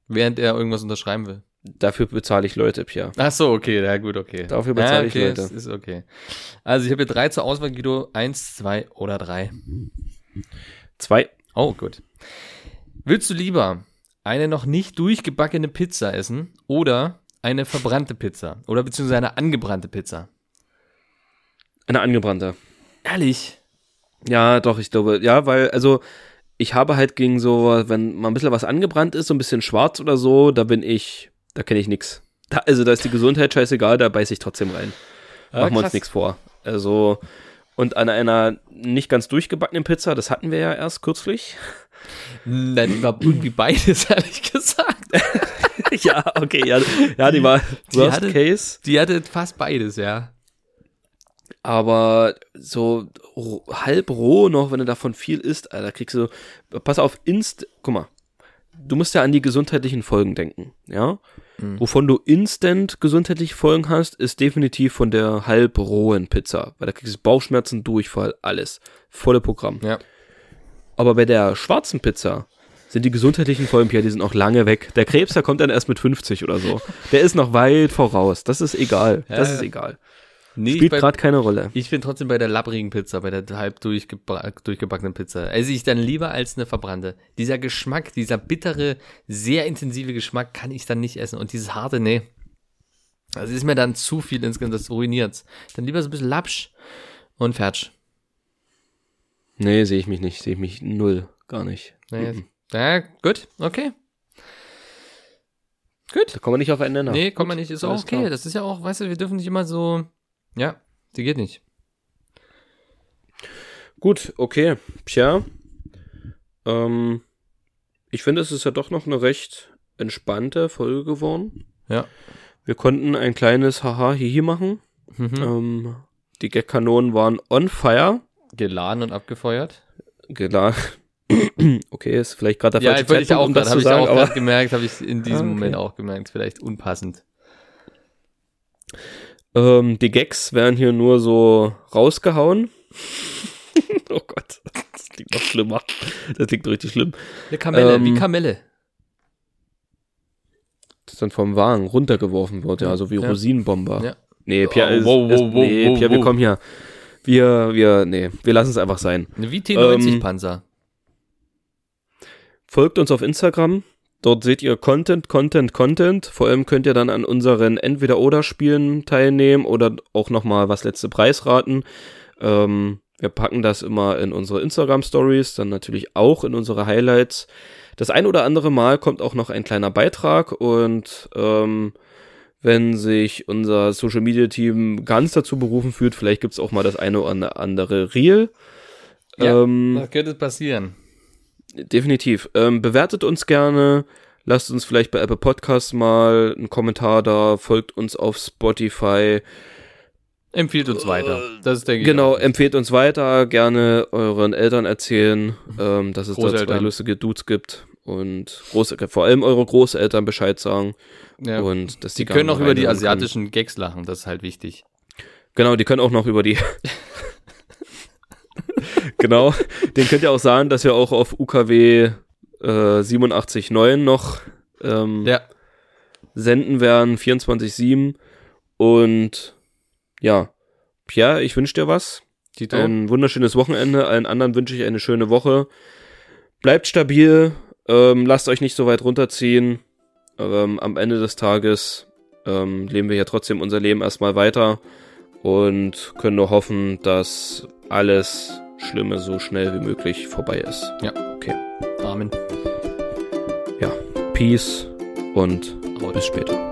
Während er irgendwas unterschreiben will. Dafür bezahle ich Leute, Pierre. Ach so, okay, ja gut, okay. Dafür bezahle ja, ich okay, Leute. Ist, ist okay. Also ich habe hier drei zur Auswahl, Guido. Eins, zwei oder drei. Zwei. Oh, gut. Willst du lieber eine noch nicht durchgebackene Pizza essen oder eine verbrannte Pizza? Oder beziehungsweise eine angebrannte Pizza? Eine angebrannte. Ehrlich? Ja, doch, ich glaube, ja, weil, also, ich habe halt gegen so, wenn mal ein bisschen was angebrannt ist, so ein bisschen schwarz oder so, da bin ich, da kenne ich nix. Da, also, da ist die Gesundheit scheißegal, da beiß ich trotzdem rein. Ah, Machen wir uns nichts vor. Also, und an einer nicht ganz durchgebackenen Pizza, das hatten wir ja erst kürzlich. Nein, die war irgendwie beides, ehrlich gesagt. ja, okay, ja, ja, die war Die Worst hatte- Case. Die hatte fast beides, ja. Aber so halb roh noch, wenn du davon viel isst, Alter, kriegst du, pass auf, inst, guck mal, du musst ja an die gesundheitlichen Folgen denken, ja? Mhm. Wovon du instant gesundheitliche Folgen hast, ist definitiv von der halb rohen Pizza, weil da kriegst du Bauchschmerzen, Durchfall, alles, volle Programm. Ja. Aber bei der schwarzen Pizza sind die gesundheitlichen Folgen, Pierre, die sind auch lange weg. Der Krebs, der kommt dann erst mit 50 oder so. Der ist noch weit voraus. Das ist egal. Das Ja. ist egal. Nee, Spielt gerade keine Rolle. Ich bin trotzdem bei der labbrigen Pizza, bei der halb durchgebackenen Pizza. Esse ich dann lieber als eine verbrannte. Dieser Geschmack, dieser bittere, sehr intensive Geschmack kann ich dann nicht essen. Und dieses harte, nee. Das ist mir dann zu viel insgesamt, das ruiniert's. Dann lieber so ein bisschen Lapsch und fertig. Nee, sehe ich mich nicht. Sehe ich mich null. Gar nicht. Naja, Mhm. ja, gut, okay. Gut. Da kommen wir nicht auf einen Nenner. Nee, Gut, man nicht, ist auch okay. klar. Das ist ja auch, weißt du, wir dürfen nicht immer so, ja, die geht nicht. Gut, okay. Tja. Ähm, ich finde, es ist ja doch noch eine recht entspannte Folge geworden. Ja. Wir konnten ein kleines Haha-Hihi machen. Mhm. Ähm, die Gag-Kanonen waren on fire. Geladen und abgefeuert. Klar. okay, ist vielleicht gerade der Ja, falsche ich Zeitpunkt, auch um das habe zu ich sagen, auch aber gerade gemerkt, habe ich in diesem Ah, okay. Moment auch gemerkt, vielleicht unpassend. Ähm, die Gags werden hier nur so rausgehauen. oh Gott, das klingt noch schlimmer. Das klingt richtig schlimm. Eine Kamelle, Ähm, wie Kamelle. Das dann vom Wagen runtergeworfen wird, ja, so wie ja. Rosinenbomber. Ja. Nee, Pierre, Oh, ist, wow, ist, wow, nee, Pierre wir kommen hier. Wir, wir, nee, wir lassen es einfach sein. Eine wie T90 ähm, Panzer. Folgt uns auf Instagram. Dort seht ihr Content, Content, Content. Vor allem könnt ihr dann an unseren Entweder-Oder-Spielen teilnehmen oder auch nochmal was letzte Preis raten. Ähm, wir packen das immer in unsere Instagram-Stories, dann natürlich auch in unsere Highlights. Das ein oder andere Mal kommt auch noch ein kleiner Beitrag und ähm, wenn sich unser Social Media Team ganz dazu berufen fühlt, vielleicht gibt's auch mal das eine oder andere Reel. Ja, ähm, das könnte passieren. Definitiv. Ähm, bewertet uns gerne. Lasst uns vielleicht bei Apple Podcasts mal einen Kommentar da. Folgt uns auf Spotify. Empfiehlt uns weiter. Das ist, ich, Genau, empfehlt uns weiter. Gerne euren Eltern erzählen, ähm, dass es da zwei lustige Dudes gibt. Und Groß vor allem eure Großeltern Bescheid sagen. Ja. Und dass die Die können auch über die reinhören können. asiatischen Gags lachen, das ist halt wichtig. Genau, die können auch noch über die. genau, den könnt ihr auch sagen, dass wir auch auf UKW äh, 87.9 noch ähm, Ja, senden werden, 24-7. Und ja, Pierre, ich wünsche dir was. Tito. Ein wunderschönes Wochenende. Allen anderen wünsche ich eine schöne Woche. Bleibt stabil, ähm, lasst euch nicht so weit runterziehen. Ähm, am Ende des Tages ähm, leben wir ja trotzdem unser Leben erstmal weiter und können nur hoffen, dass alles Schlimme so schnell wie möglich vorbei ist. Ja. Okay. Amen. Ja. Peace und Out. bis später.